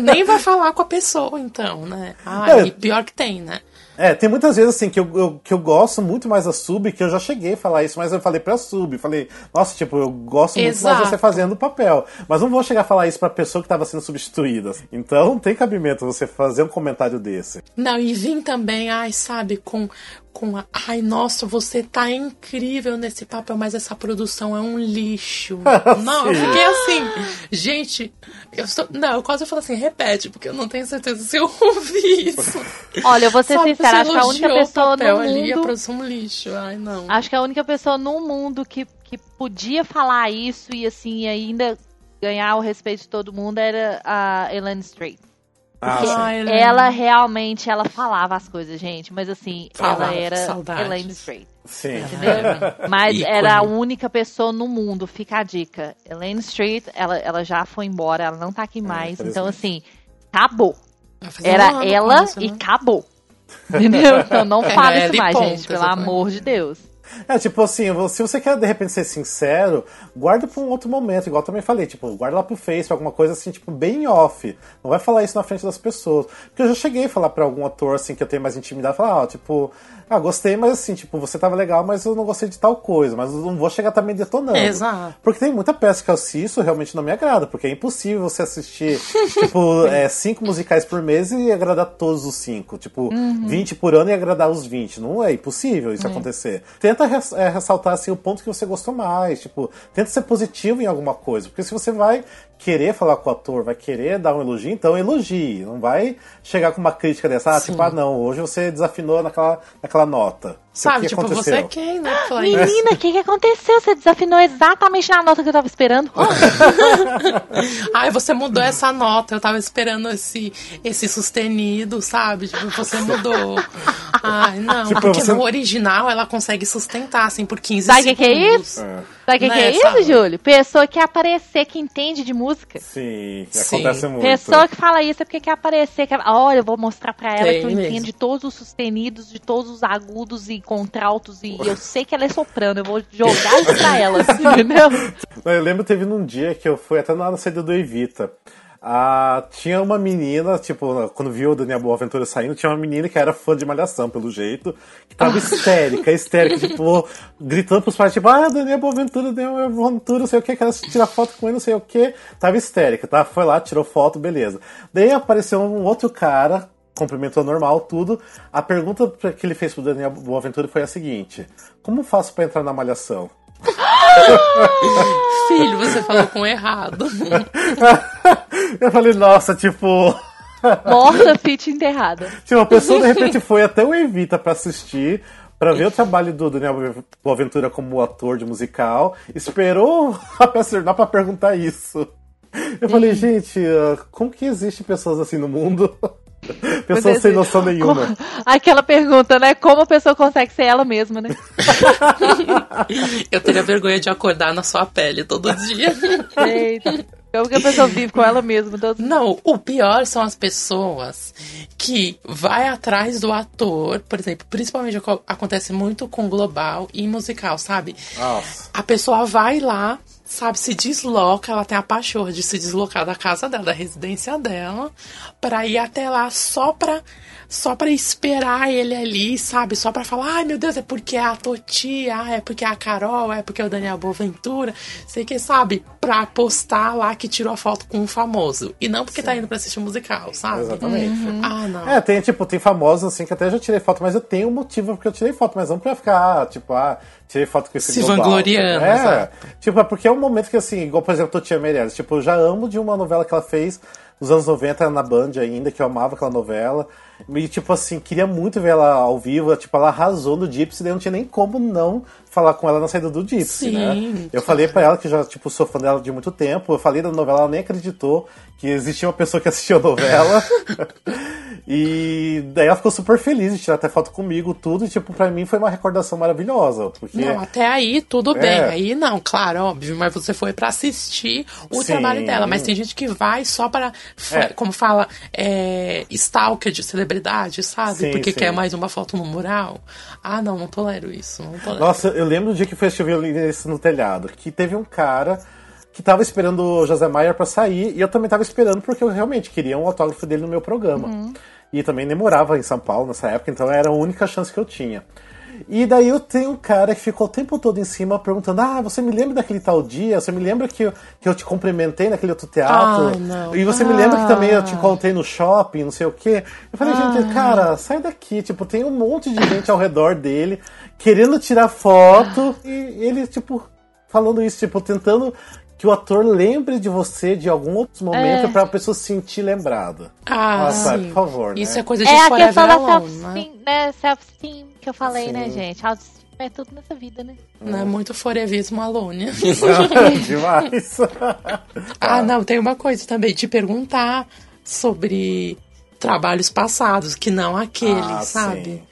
Nem vai falar com a pessoa, então, né? Ah, É. e pior que tem, né? É, tem muitas vezes assim que eu, eu- que eu gosto muito mais da sub, que eu já cheguei a falar isso, mas eu falei pra sub, falei, nossa, tipo, eu gosto muito mais Exato. de você fazendo o papel. Mas não vou chegar a falar isso pra pessoa que tava sendo substituída. Então não tem cabimento você fazer um comentário desse. Não, e vim também, ai, sabe, com, com a. Ai, nossa, você tá incrível nesse papel, mas essa produção é um lixo. não, eu fiquei assim, gente, eu estou. Não, eu quase falo assim, repete, porque eu não tenho certeza se eu ouvi isso. Olha, eu vou ser Sabe, sincera, acho que a única pessoa papel no ali, a mundo. produção é um lixo. Ai, não. Acho que a única pessoa no mundo que, que podia falar isso e assim ainda ganhar o respeito de todo mundo era a Elaine Strait. Ah, Porque Elaine. ela realmente ela falava as coisas, gente, mas assim, Falava, ela era saudades. Elaine Strait. Sim. Entendeu? Mas Ícone. era a única pessoa no mundo, fica a dica. Elaine Street, ela, ela já foi embora, ela não tá aqui mais. Então, assim, acabou. Era ela isso, e né? acabou. Entendeu? Então não Era fale ela isso mais, ponto, gente, pelo amor de Deus. É, tipo assim, se você quer de repente ser sincero, guarda pra um outro momento, igual eu também falei, tipo, guarda lá pro Face, alguma coisa assim, tipo, bem off. Não vai falar isso na frente das pessoas. Porque eu já cheguei a falar pra algum ator, assim, que eu tenho mais intimidade, falar, ó, tipo, ah, gostei, mas assim, tipo, você tava legal, mas eu não gostei de tal coisa, mas eu não vou chegar também detonando. Exato. Porque tem muita peça que eu assisto, realmente não me agrada, porque é impossível você assistir, tipo, é, cinco musicais por mês e agradar todos os cinco. Tipo, 20 por ano e agradar os 20. Não é impossível isso acontecer. Tenta res- é, ressaltar, assim, o ponto que você gostou mais. Tipo, tenta ser positivo em alguma coisa. Porque se você vai querer falar com o ator, vai querer dar um elogio, então elogie. Não vai chegar com uma crítica dessa, ah, tipo, ah, não, hoje você desafinou naquela, naquela nota. Sabe, que tipo, aconteceu? você é quem, né? isso? Menina, o que, que aconteceu? Você desafinou exatamente na nota que eu tava esperando. Ai, você mudou essa nota. Eu tava esperando esse, esse sustenido, sabe? Tipo, você mudou. Ai, não. Tipo, porque você- no original ela consegue sustentar, assim, por 15 Sabe o que, que é segundos. isso? Sabe o que, que Né, é isso, sabe? Júlio? Pessoa que quer aparecer, que entende de música. Sim, Sim. acontece muito. Pessoa que fala isso é porque quer aparecer. Quer... Olha, eu vou mostrar pra ela Tem que eu mesmo. entendo de todos os sustenidos, de todos os agudos e contraltos. E eu sei que ela é soprano. Eu vou jogar isso pra ela, entendeu? Eu lembro teve num dia que eu fui até na saída do Evita. Ah, tinha uma menina, tipo, quando viu o Daniel Boaventura saindo, tinha uma menina que era fã de Malhação, pelo jeito, que tava histérica, histérica, tipo, gritando pros pais, tipo, ah, Daniel Boaventura, Daniel Boaventura, não sei o que, quero tirar foto com ele, não sei o que. Tava histérica, tá? Foi lá, tirou foto, beleza. Daí apareceu um outro cara, cumprimentou normal, tudo. A pergunta que ele fez pro Daniel Boaventura foi a seguinte: Como faço pra entrar na Malhação? Filho, você falou com o errado. Eu falei, nossa, tipo. Morta, fit enterrada. Tipo, a pessoa de repente foi até o Evita pra assistir, pra ver o trabalho do Daniel Boaventura como ator de musical, esperou a peça terminar pra perguntar isso. Eu falei, gente, ah, como que existe pessoas assim no mundo? Pessoas Mas, sem assim, noção nenhuma. como- Aquela pergunta, né? Como a pessoa consegue ser ela mesma, né? Eu teria vergonha de acordar na sua pele todo dia. Eita. Como que a pessoa vive com ela mesma? Todo... Não, o pior são as pessoas que vai atrás do ator, por exemplo, principalmente aco- acontece muito com global e musical, sabe? Nossa. A pessoa vai lá, sabe, se desloca, ela tem a pachorra de se deslocar da casa dela, da residência dela, pra ir até lá só pra, só pra esperar ele ali, sabe? Só pra falar, ai meu Deus, é porque é a Toti, ah, é porque é a Carol, é porque é o Daniel Boaventura, sei que, sabe? Pra postar lá que tirou a foto com um famoso. E não porque tá indo pra assistir um musical, sabe? Exatamente. Ah, não. É, tem, tipo, tem famosos assim que até já tirei foto, mas eu tenho um motivo porque eu tirei foto, mas não pra ficar, tipo, ah, tirei foto com esse Se global. vangloriando, É, sabe? tipo, é porque é um momento que assim, igual, por exemplo, Totia Meirelles, tipo, eu já amo de uma novela que ela fez nos anos 90 na Band ainda, que eu amava aquela novela. E, tipo assim, queria muito ver ela ao vivo, tipo, ela arrasou no Gypsy, daí não tinha nem como não falar com ela na saída do Gypsy, Sim, né? Eu falei pra ela que já, tipo, sou fã dela de muito tempo, eu falei da novela, ela nem acreditou que existia uma pessoa que assistia a novela. e daí ela ficou super feliz de tirar até foto comigo, tudo, e tipo, pra mim foi uma recordação maravilhosa, porque... Não, até aí tudo É. bem. Aí não, claro, óbvio, mas você foi pra assistir o Sim. trabalho dela. Mas tem gente que vai só para, É. como fala, é, stalker de celebridade, sabe? Sim, Porque sim. quer mais uma foto no mural. Ah, não, não tolero isso. Não tolero. Nossa, eu lembro do dia que foi Violinista no Telhado, que teve um cara que tava esperando o José Maier pra sair, e eu também tava esperando porque eu realmente queria um autógrafo dele no meu programa. E também nem morava em São Paulo nessa época, então era a única chance que eu tinha. E daí eu tenho um cara que ficou o tempo todo em cima perguntando: Ah, você me lembra daquele tal dia? Você me lembra que eu, que eu te cumprimentei naquele outro teatro? Ai, não. E você me lembra que também eu te encontrei no shopping, não sei o quê? Eu falei, gente, cara, sai daqui. Tipo, tem um monte de gente ao redor dele querendo tirar foto e ele, tipo, falando isso, tipo, tentando que o ator lembre de você de algum outro momento É. pra pessoa se sentir lembrada. Ah, Ah, sabe, sim. por favor, né? Isso é coisa de É a forever questão da alone, né? self-esteem, né? Self-esteem que eu falei, né, Sim. gente? Autoestima é tudo nessa vida, né? Não é muito forevismo alone. Demais. Ah, não, tem uma coisa também, te perguntar sobre trabalhos passados, que não aqueles, Ah, sabe? sim.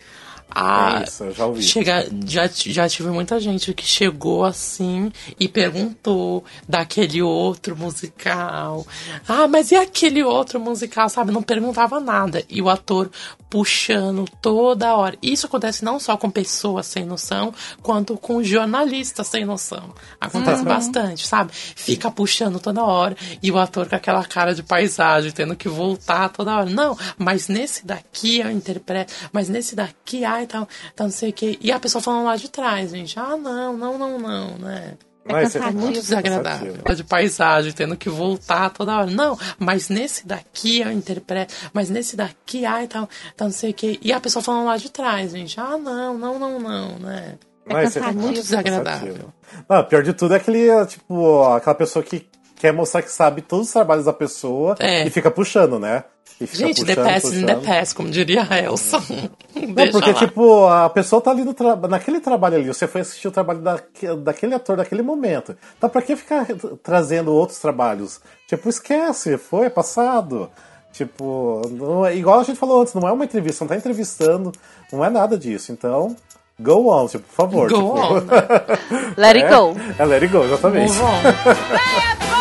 Ah, É isso, já ouvi. Chega, já, já tive muita gente que chegou assim e perguntou daquele outro musical. Ah, mas e aquele outro musical, sabe? Não perguntava nada. E o ator puxando toda hora. Isso acontece não só com pessoas sem noção, quanto com jornalistas sem noção. Acontece bastante, sabe? Fica puxando toda hora e o ator com aquela cara de paisagem, tendo que voltar toda hora. Não, mas nesse daqui eu interpreto, mas nesse daqui, ai, tá, tá não sei o quê. E a pessoa falando lá de trás, gente. Ah, não, não, não, não, né? Mas cansativo. Muito desagradável. Tá de paisagem, tendo que voltar toda hora. Não, mas nesse daqui eu interpreto. Mas nesse daqui, ai, tá, tá não sei o quê. E a pessoa falando lá de trás, gente. Ah, não, não, não, não, né? É Mas cansativo. Muito desagradável. Não, pior de tudo é aquele, tipo, aquela pessoa que quer mostrar que sabe todos os trabalhos da pessoa É. e fica puxando, né? E fica Gente, the puxando, past in the puxando. past, como diria a Elsa. Não, Deixa porque, lá. tipo, a pessoa tá ali no tra... naquele trabalho ali, você foi assistir o trabalho daque- daquele ator naquele momento. Então, pra que ficar trazendo outros trabalhos? Tipo, esquece, foi, é passado. Tipo, não é... igual a gente falou antes, não é uma entrevista, não tá entrevistando, não é nada disso. Então, go on, tipo, por favor. Go tipo, on, né? Let it é, go. É let it go, exatamente. Move on.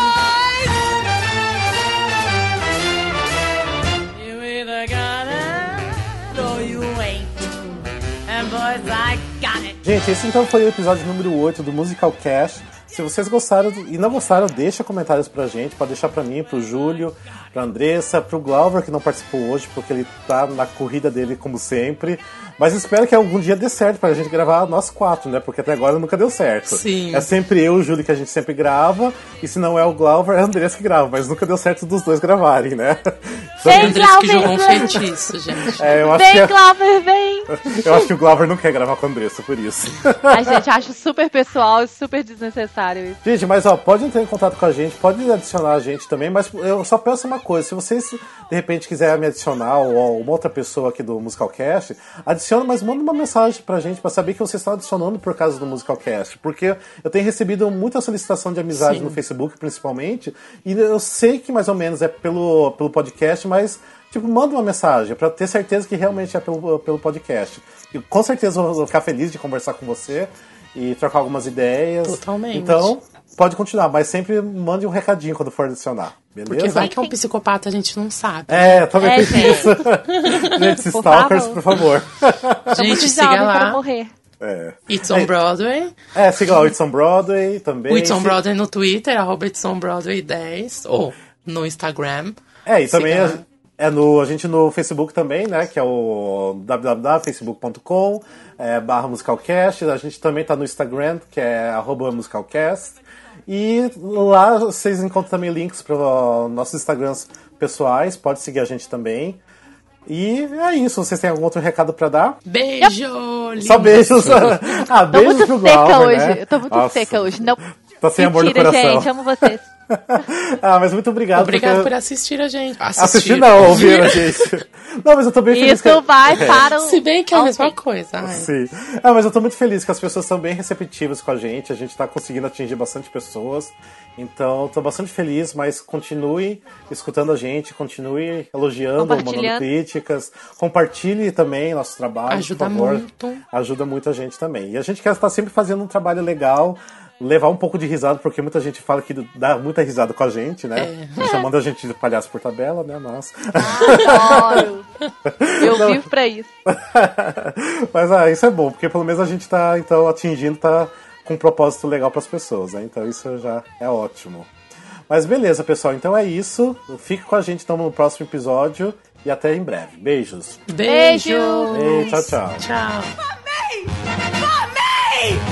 Gente, esse então foi o episódio número 8 do Musical Cash. Se vocês gostaram e não gostaram, deixa comentários pra gente. Pode deixar pra mim, pro Júlio, pra Andressa, pro Glauber, que não participou hoje, porque ele tá na corrida dele como sempre. Mas espero que algum dia dê certo pra gente gravar nós quatro, né? Porque até agora nunca deu certo. Sim. É sempre eu e o Júlio que a gente sempre grava. E se não é o Glauber, é a Andressa que grava. Mas nunca deu certo dos dois gravarem, né? Então, Vem, Andressa que Glauber, jogou um vem. feitiço, gente. é, eu, acho Vem, que, Glauber, vem! eu acho que o Glauber não quer gravar com a Andressa, por isso. Ai, gente, acho super pessoal e super desnecessário isso. Gente, mas ó, pode entrar em contato com a gente, pode adicionar a gente também, mas eu só peço uma coisa, se vocês de repente quiserem me adicionar ou uma outra pessoa aqui do Musicalcast, adiciona, mas manda uma mensagem pra gente pra saber que vocês estão adicionando por causa do Musicalcast, porque eu tenho recebido muita solicitação de amizade Sim. no Facebook, principalmente, e eu sei que mais ou menos é pelo, pelo podcast, mas Tipo, manda uma mensagem pra ter certeza que realmente é pelo, pelo podcast. E com certeza eu vou ficar feliz de conversar com você e trocar algumas ideias. Totalmente. Então, pode continuar, mas sempre mande um recadinho quando for adicionar. Beleza? Porque vai que é um psicopata, a gente não sabe. É, também É, tem isso. gente, Por stalkers, favor. por favor. Gente, siga para lá. morrer. É, It's on Broadway. é siga lá o It's on Broadway também. O It's on Broadway no Twitter, arroba It's on Broadway 10. Ou no Instagram. É, e também a, é no, a gente no Facebook também, né? Que é o www.facebook.com é, barra musicalcast. A gente também tá no Instagram, que é arroba musicalcast. E lá vocês encontram também links para nossos Instagrams pessoais. Pode seguir a gente também. E é isso. Vocês têm algum outro recado para dar? Beijo! Só lindo. beijos. ah, Tô beijos muito seca Glauber, hoje. né? Eu tô muito Nossa. seca hoje. Não. Tá sem amor no Mentira, coração. gente. Amo vocês. ah, mas muito obrigado. Obrigado porque... por assistir a gente. Assistir não, ouvir a gente. Não, mas eu tô bem feliz. Isso que- vai para o. Se bem que é a mesma coisa. ai. Sim. Ah, mas eu tô muito feliz que as pessoas são bem receptivas com a gente. A gente tá conseguindo atingir bastante pessoas. Então, tô bastante feliz, mas continue escutando a gente, continue elogiando, mandando críticas. Compartilhe também nosso trabalho, Ajuda por favor. muito. Ajuda muito a gente também. E a gente quer estar sempre fazendo um trabalho legal. Levar um pouco de risada, porque muita gente fala que dá muita risada com a gente, né? Chamando a gente de palhaço por tabela, né? Mas. Adoro. Eu vivo pra isso. Mas ah, isso é bom, porque pelo menos a gente tá então atingindo, tá com um propósito legal pras pessoas, né? Então isso já é ótimo. Mas beleza, pessoal, então é isso. Fique com a gente então no próximo episódio e até em breve. Beijos. Beijo! Beijo. E tchau, tchau. Tchau. Me!